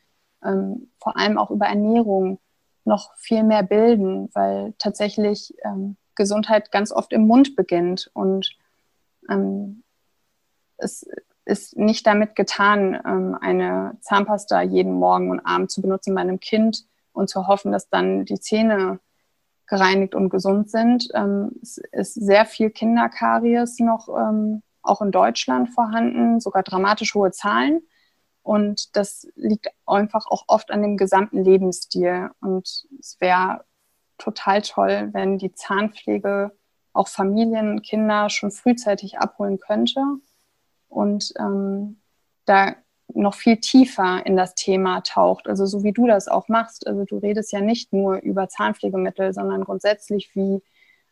ähm, vor allem auch über Ernährung, noch viel mehr bilden, weil tatsächlich ähm, Gesundheit ganz oft im Mund beginnt und ähm, es ist nicht damit getan, ähm, eine Zahnpasta jeden Morgen und Abend zu benutzen bei einem Kind und zu hoffen, dass dann die Zähne gereinigt und gesund sind. Ähm, es ist sehr viel Kinderkaries noch ähm, auch in Deutschland vorhanden, sogar dramatisch hohe Zahlen. Und das liegt einfach auch oft an dem gesamten Lebensstil. Und es wäre total toll, wenn die Zahnpflege auch Familien, Kinder schon frühzeitig abholen könnte und ähm, da noch viel tiefer in das Thema taucht. Also so wie du das auch machst. Also du redest ja nicht nur über Zahnpflegemittel, sondern grundsätzlich wie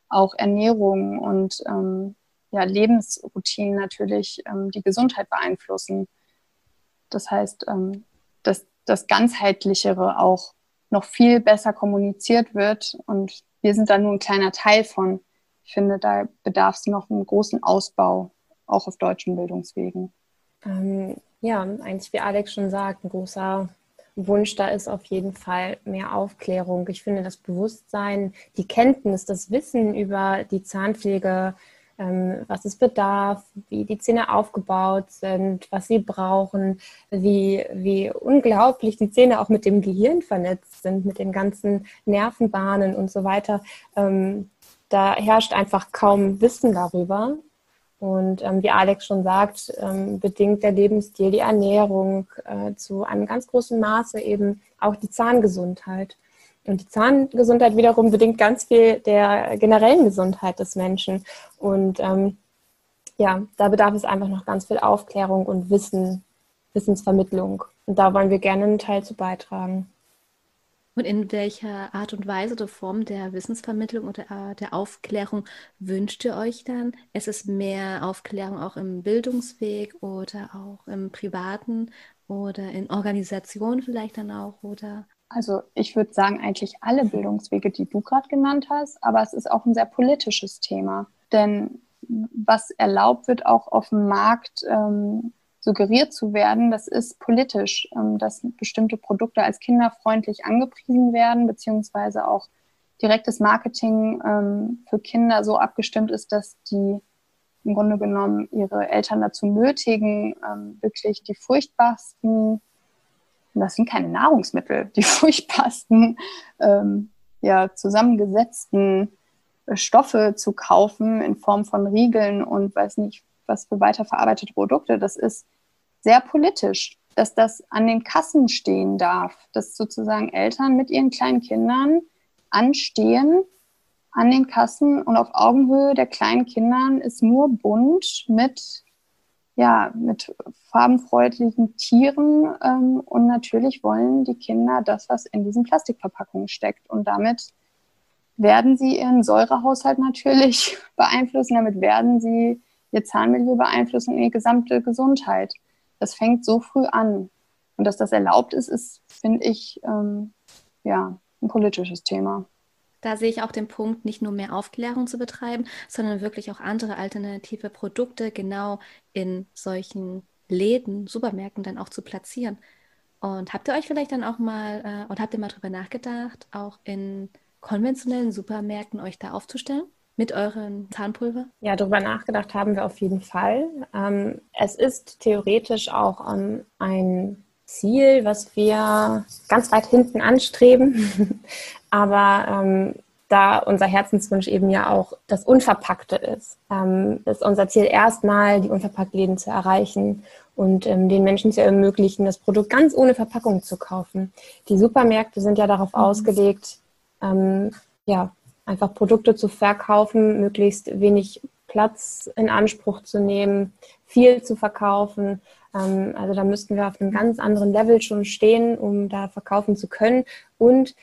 auch Ernährung und ähm, ja, Lebensroutinen natürlich ähm, die Gesundheit beeinflussen. Das heißt, ähm, dass das Ganzheitlichere auch noch viel besser kommuniziert wird. Und wir sind da nur ein kleiner Teil von. Ich finde, da bedarf es noch einen großen Ausbau, auch auf deutschen Bildungswegen. Ähm, ja, eigentlich wie Alex schon sagt, ein großer Wunsch da ist auf jeden Fall mehr Aufklärung. Ich finde, das Bewusstsein, die Kenntnis, das Wissen über die Zahnpflege was es bedarf, wie die Zähne aufgebaut sind, was sie brauchen, wie, wie unglaublich die Zähne auch mit dem Gehirn vernetzt sind, mit den ganzen Nervenbahnen und so weiter. Ähm, da herrscht einfach kaum Wissen darüber. Und ähm, wie Alex schon sagt, ähm, bedingt der Lebensstil, die Ernährung äh, zu einem ganz großen Maße eben auch die Zahngesundheit. Und die Zahngesundheit wiederum bedingt ganz viel der generellen Gesundheit des Menschen. Und ähm, ja, da bedarf es einfach noch ganz viel Aufklärung und Wissen, Wissensvermittlung. Und da wollen wir gerne einen Teil zu beitragen. Und in welcher Art und Weise oder Form der Wissensvermittlung oder der Aufklärung wünscht ihr euch dann? Es ist mehr Aufklärung auch im Bildungsweg oder auch im privaten oder in Organisationen vielleicht dann auch oder also ich würde sagen, eigentlich alle Bildungswege, die du gerade genannt hast, aber es ist auch ein sehr politisches Thema. Denn was erlaubt wird, auch auf dem Markt ähm, suggeriert zu werden, das ist politisch, ähm, dass bestimmte Produkte als kinderfreundlich angepriesen werden, beziehungsweise auch direktes Marketing ähm, für Kinder so abgestimmt ist, dass die im Grunde genommen ihre Eltern dazu nötigen, ähm, wirklich die furchtbarsten und das sind keine Nahrungsmittel, die furchtbarsten, ähm, ja, zusammengesetzten äh, Stoffe zu kaufen in Form von Riegeln und weiß nicht, was für weiterverarbeitete Produkte. Das ist sehr politisch, dass das an den Kassen stehen darf, dass sozusagen Eltern mit ihren kleinen Kindern anstehen an den Kassen und auf Augenhöhe der kleinen Kindern ist nur bunt mit ja, mit farbenfreundlichen Tieren. Ähm, und natürlich wollen die Kinder das, was in diesen Plastikverpackungen steckt. Und damit werden sie ihren Säurehaushalt natürlich beeinflussen. Damit werden sie ihr Zahnmilieu beeinflussen und ihre gesamte Gesundheit. Das fängt so früh an. Und dass das erlaubt ist, ist, finde ich, ähm, ja, ein politisches Thema. Da sehe ich auch den Punkt, nicht nur mehr Aufklärung zu betreiben, sondern wirklich auch andere alternative Produkte genau in solchen Läden, Supermärkten dann auch zu platzieren. Und habt ihr euch vielleicht dann auch mal, äh, und habt ihr mal drüber nachgedacht, auch in konventionellen Supermärkten euch da aufzustellen? mit euren Zahnpulver? Ja, darüber nachgedacht haben wir auf jeden Fall. Ähm, es ist theoretisch auch ähm, ein Ziel, was wir ganz weit hinten anstreben. Aber ähm, da unser Herzenswunsch eben ja auch das Unverpackte ist, ähm, ist unser Ziel erstmal, die Unverpacktläden zu erreichen und ähm, den Menschen zu ermöglichen, das Produkt ganz ohne Verpackung zu kaufen. Die Supermärkte sind ja darauf mhm. ausgelegt, ähm, ja, einfach Produkte zu verkaufen, möglichst wenig Platz in Anspruch zu nehmen, viel zu verkaufen. Ähm, also da müssten wir auf einem ganz anderen Level schon stehen, um da verkaufen zu können. Und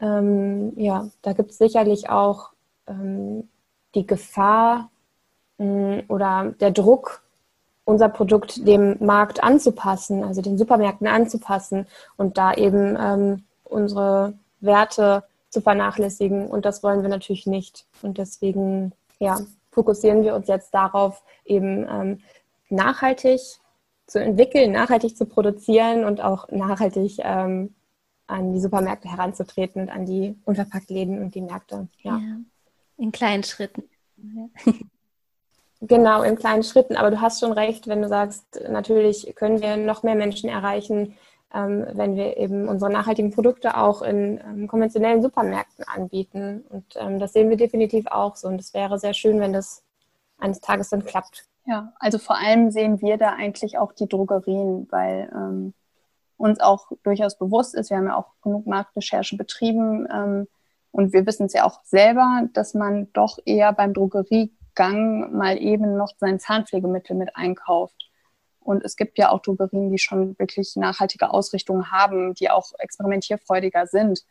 ähm, ja, da gibt es sicherlich auch ähm, die Gefahr mh, oder der Druck, unser Produkt dem Markt anzupassen, also den Supermärkten anzupassen und da eben ähm, unsere Werte zu vernachlässigen. Und das wollen wir natürlich nicht. Und deswegen ja, fokussieren wir uns jetzt darauf, eben ähm, nachhaltig zu entwickeln, nachhaltig zu produzieren und auch nachhaltig ähm, an die Supermärkte heranzutreten und an die Unverpacktläden und die Märkte. Ja. ja in kleinen Schritten. Genau, in kleinen Schritten. Aber du hast schon recht, wenn du sagst, natürlich können wir noch mehr Menschen erreichen, ähm, wenn wir eben unsere nachhaltigen Produkte auch in ähm, konventionellen Supermärkten anbieten. Und ähm, das sehen wir definitiv auch so. Und es wäre sehr schön, wenn das eines Tages dann klappt. Ja, also vor allem sehen wir da eigentlich auch die Drogerien, weil ähm, uns auch durchaus bewusst ist, wir haben ja auch genug Marktrecherche betrieben ähm, und wir wissen es ja auch selber, dass man doch eher beim Drogeriegang mal eben noch sein Zahnpflegemittel mit einkauft. Und es gibt ja auch Drogerien, die schon wirklich nachhaltige Ausrichtungen haben, die auch experimentierfreudiger sind.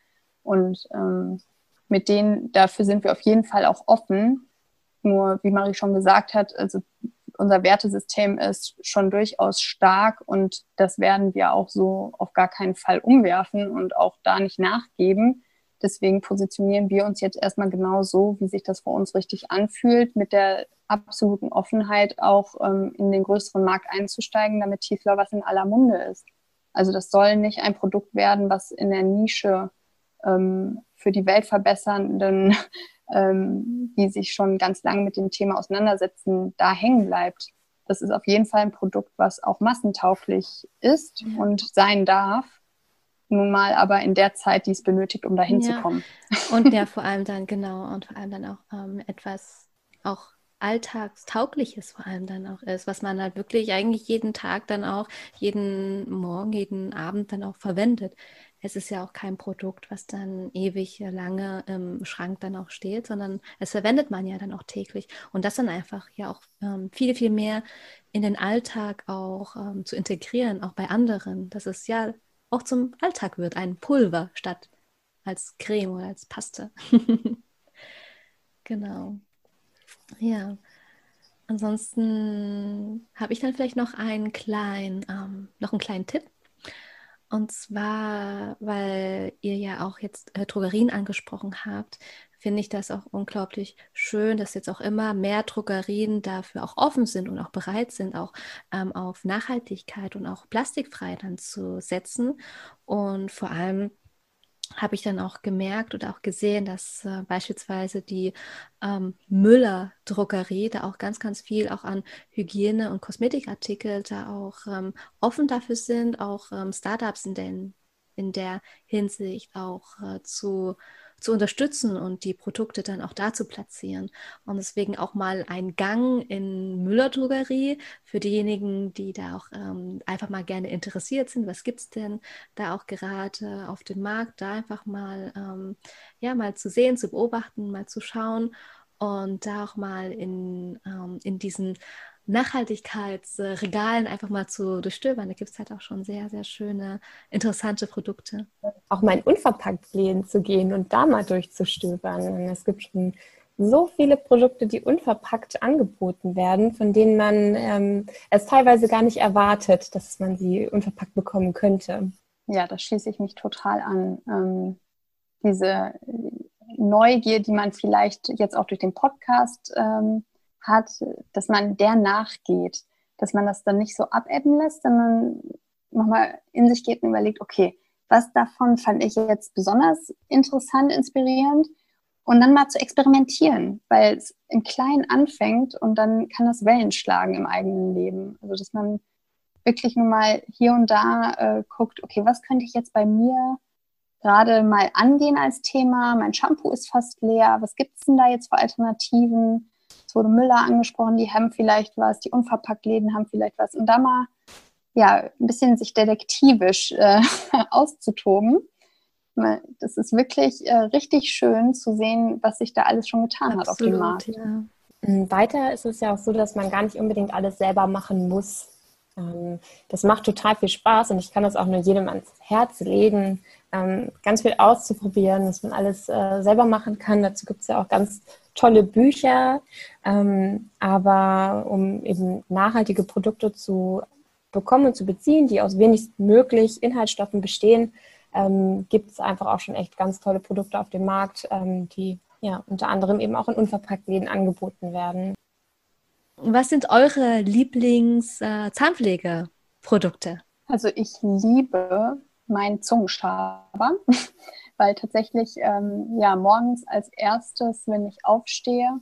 Und ähm, mit denen, dafür sind wir auf jeden Fall auch offen. Nur, wie Marie schon gesagt hat, also unser Wertesystem ist schon durchaus stark und das werden wir auch so auf gar keinen Fall umwerfen und auch da nicht nachgeben. Deswegen positionieren wir uns jetzt erstmal genau so, wie sich das für uns richtig anfühlt, mit der absoluten Offenheit auch ähm, in den größeren Markt einzusteigen, damit Tiefler was in aller Munde ist. Also das soll nicht ein Produkt werden, was in der Nische ähm, für die Weltverbessernden, ähm, die sich schon ganz lange mit dem Thema auseinandersetzen, da hängen bleibt. Das ist auf jeden Fall ein Produkt, was auch massentauglich ist ja. und sein darf. Nun mal aber in der Zeit, die es benötigt, um dahin ja. zu kommen. Und ja, vor allem dann, genau, und vor allem dann auch ähm, etwas auch alltagstaugliches vor allem dann auch ist, was man halt wirklich eigentlich jeden Tag dann auch, jeden Morgen, jeden Abend dann auch verwendet. Es ist ja auch kein Produkt, was dann ewig lange im Schrank dann auch steht, sondern es verwendet man ja dann auch täglich. Und das dann einfach ja auch ähm, viel, viel mehr in den Alltag auch ähm, zu integrieren, auch bei anderen, dass es ja auch zum Alltag wird, ein Pulver statt als Creme oder als Paste. genau. Ja. Ansonsten habe ich dann vielleicht noch einen kleinen, ähm, noch einen kleinen Tipp. Und zwar, weil ihr ja auch jetzt äh, Drogerien angesprochen habt, finde ich das auch unglaublich schön, dass jetzt auch immer mehr Drogerien dafür auch offen sind und auch bereit sind, auch ähm, auf Nachhaltigkeit und auch plastikfrei dann zu setzen. Und vor allem habe ich dann auch gemerkt oder auch gesehen, dass äh, beispielsweise die ähm, Müller-Druckerie da auch ganz, ganz viel auch an Hygiene- und Kosmetikartikel da auch ähm, offen dafür sind, auch ähm, Startups in, den, in der Hinsicht auch äh, zu zu unterstützen und die Produkte dann auch da zu platzieren. Und deswegen auch mal ein Gang in Müller-Drogerie für diejenigen, die da auch ähm, einfach mal gerne interessiert sind. Was gibt es denn da auch gerade auf dem Markt? Da einfach mal, ähm, ja, mal zu sehen, zu beobachten, mal zu schauen und da auch mal in, ähm, in diesen Nachhaltigkeitsregalen einfach mal zu durchstöbern. Da gibt es halt auch schon sehr, sehr schöne, interessante Produkte. Auch mal in Unverpacktläden zu gehen und da mal durchzustöbern. Es gibt schon so viele Produkte, die unverpackt angeboten werden, von denen man ähm, es teilweise gar nicht erwartet, dass man sie unverpackt bekommen könnte. Ja, da schließe ich mich total an. Ähm, diese Neugier, die man vielleicht jetzt auch durch den Podcast ähm, hat, dass man der nachgeht, dass man das dann nicht so abebben lässt, sondern nochmal in sich geht und überlegt, okay, was davon fand ich jetzt besonders interessant, inspirierend und dann mal zu experimentieren, weil es im Kleinen anfängt und dann kann das Wellen schlagen im eigenen Leben. Also dass man wirklich nur mal hier und da äh, guckt, okay, was könnte ich jetzt bei mir gerade mal angehen als Thema? Mein Shampoo ist fast leer. Was gibt es denn da jetzt für Alternativen? Es wurde Müller angesprochen, die haben vielleicht was, die Unverpacktläden haben vielleicht was. Und da mal ja, ein bisschen sich detektivisch äh, auszutoben. Das ist wirklich äh, richtig schön zu sehen, was sich da alles schon getan Absolut, hat auf dem Markt. Ja. Mm, weiter ist es ja auch so, dass man gar nicht unbedingt alles selber machen muss. Ähm, das macht total viel Spaß und ich kann das auch nur jedem ans Herz legen, ähm, ganz viel auszuprobieren, dass man alles äh, selber machen kann. Dazu gibt es ja auch ganz tolle Bücher. Ähm, aber um eben nachhaltige Produkte zu bekommen und zu beziehen, die aus wenigstmöglich Inhaltsstoffen bestehen, ähm, gibt es einfach auch schon echt ganz tolle Produkte auf dem Markt, ähm, die ja unter anderem eben auch in Unverpacktläden angeboten werden. Was sind eure Lieblings-Zahnpflegeprodukte? Äh, also ich liebe meinen Zungenschaber, weil tatsächlich ähm, ja morgens als erstes, wenn ich aufstehe,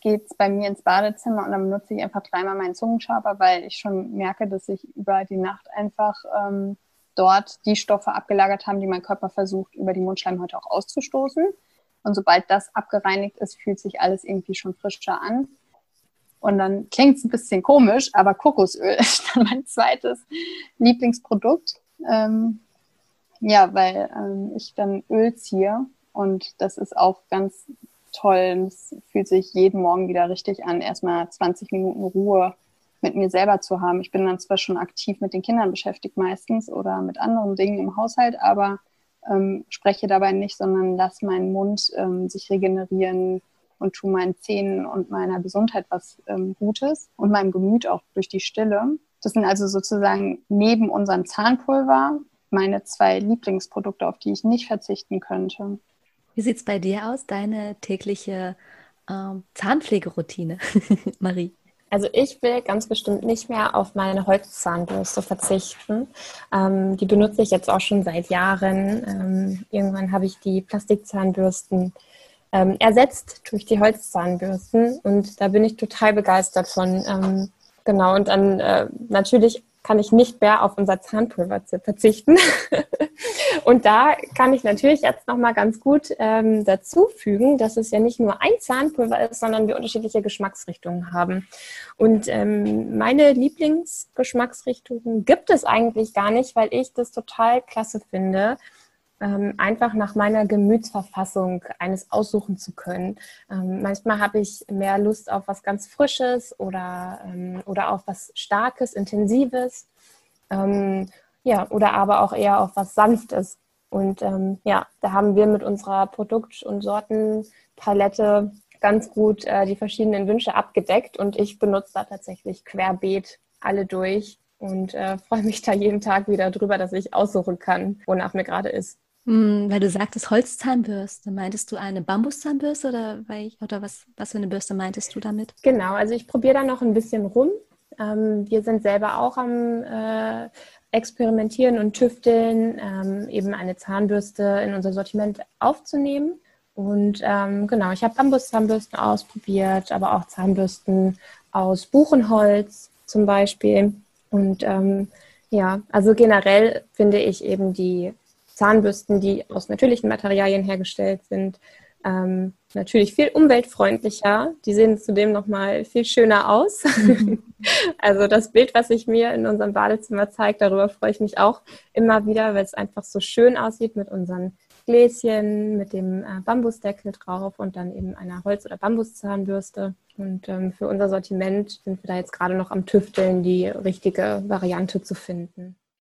geht es bei mir ins Badezimmer und dann benutze ich einfach dreimal meinen Zungenschaber, weil ich schon merke, dass ich über die Nacht einfach ähm, dort die Stoffe abgelagert haben, die mein Körper versucht, über die Mundschleimhäute auch auszustoßen. Und sobald das abgereinigt ist, fühlt sich alles irgendwie schon frischer an. Und dann klingt es ein bisschen komisch, aber Kokosöl ist dann mein zweites Lieblingsprodukt. Ähm, ja, weil ähm, ich dann Öl ziehe und das ist auch ganz toll. Es fühlt sich jeden Morgen wieder richtig an, erstmal 20 Minuten Ruhe mit mir selber zu haben. Ich bin dann zwar schon aktiv mit den Kindern beschäftigt meistens oder mit anderen Dingen im Haushalt, aber ähm, spreche dabei nicht, sondern lasse meinen Mund ähm, sich regenerieren und tue meinen Zähnen und meiner Gesundheit was ähm, Gutes und meinem Gemüt auch durch die Stille. Das sind also sozusagen neben unserem Zahnpulver meine zwei Lieblingsprodukte, auf die ich nicht verzichten könnte. Wie sieht es bei dir aus, deine tägliche ähm, Zahnpflegeroutine, Marie? Also ich will ganz bestimmt nicht mehr auf meine Holzzahnbürste verzichten. Ähm, die benutze ich jetzt auch schon seit Jahren. Ähm, irgendwann habe ich die Plastikzahnbürsten ähm, ersetzt durch die Holzzahnbürsten und da bin ich total begeistert von. Genau, und dann äh, natürlich kann ich nicht mehr auf unser Zahnpulver verzichten. und da kann ich natürlich jetzt nochmal ganz gut ähm, dazu fügen, dass es ja nicht nur ein Zahnpulver ist, sondern wir unterschiedliche Geschmacksrichtungen haben. Und ähm, meine Lieblingsgeschmacksrichtungen gibt es eigentlich gar nicht, weil ich das total klasse finde ähm, einfach nach meiner Gemütsverfassung eines aussuchen zu können. Ähm, manchmal habe ich mehr Lust auf was ganz Frisches oder, ähm, oder auf was Starkes, Intensives. Ähm, ja, oder aber auch eher auf was Sanftes. Und ähm, ja, da haben wir mit unserer Produkt- und Sortenpalette ganz gut äh, die verschiedenen Wünsche abgedeckt und ich benutze da tatsächlich querbeet alle durch und äh, freue mich da jeden Tag wieder drüber, dass ich aussuchen kann, wonach mir gerade ist. Hm, weil du sagtest Holzzahnbürste. Meintest du eine Bambuszahnbürste oder, oder was, was für eine Bürste meintest du damit? Genau, also ich probiere da noch ein bisschen rum. Ähm, wir sind selber auch am äh, Experimentieren und Tüfteln, ähm, eben eine Zahnbürste in unser Sortiment aufzunehmen. Und ähm, genau, ich habe Bambuszahnbürsten ausprobiert, aber auch Zahnbürsten aus Buchenholz zum Beispiel. Und ähm, ja, also generell finde ich eben die Zahnbürsten, die aus natürlichen Materialien hergestellt sind, ähm, natürlich viel umweltfreundlicher. Die sehen zudem nochmal viel schöner aus. also das Bild, was sich mir in unserem Badezimmer zeigt, darüber freue ich mich auch immer wieder, weil es einfach so schön aussieht mit unseren Gläschen, mit dem äh, Bambusdeckel drauf und dann eben einer Holz- oder Bambuszahnbürste. Und ähm, für unser Sortiment sind wir da jetzt gerade noch am Tüfteln, die richtige Variante zu finden.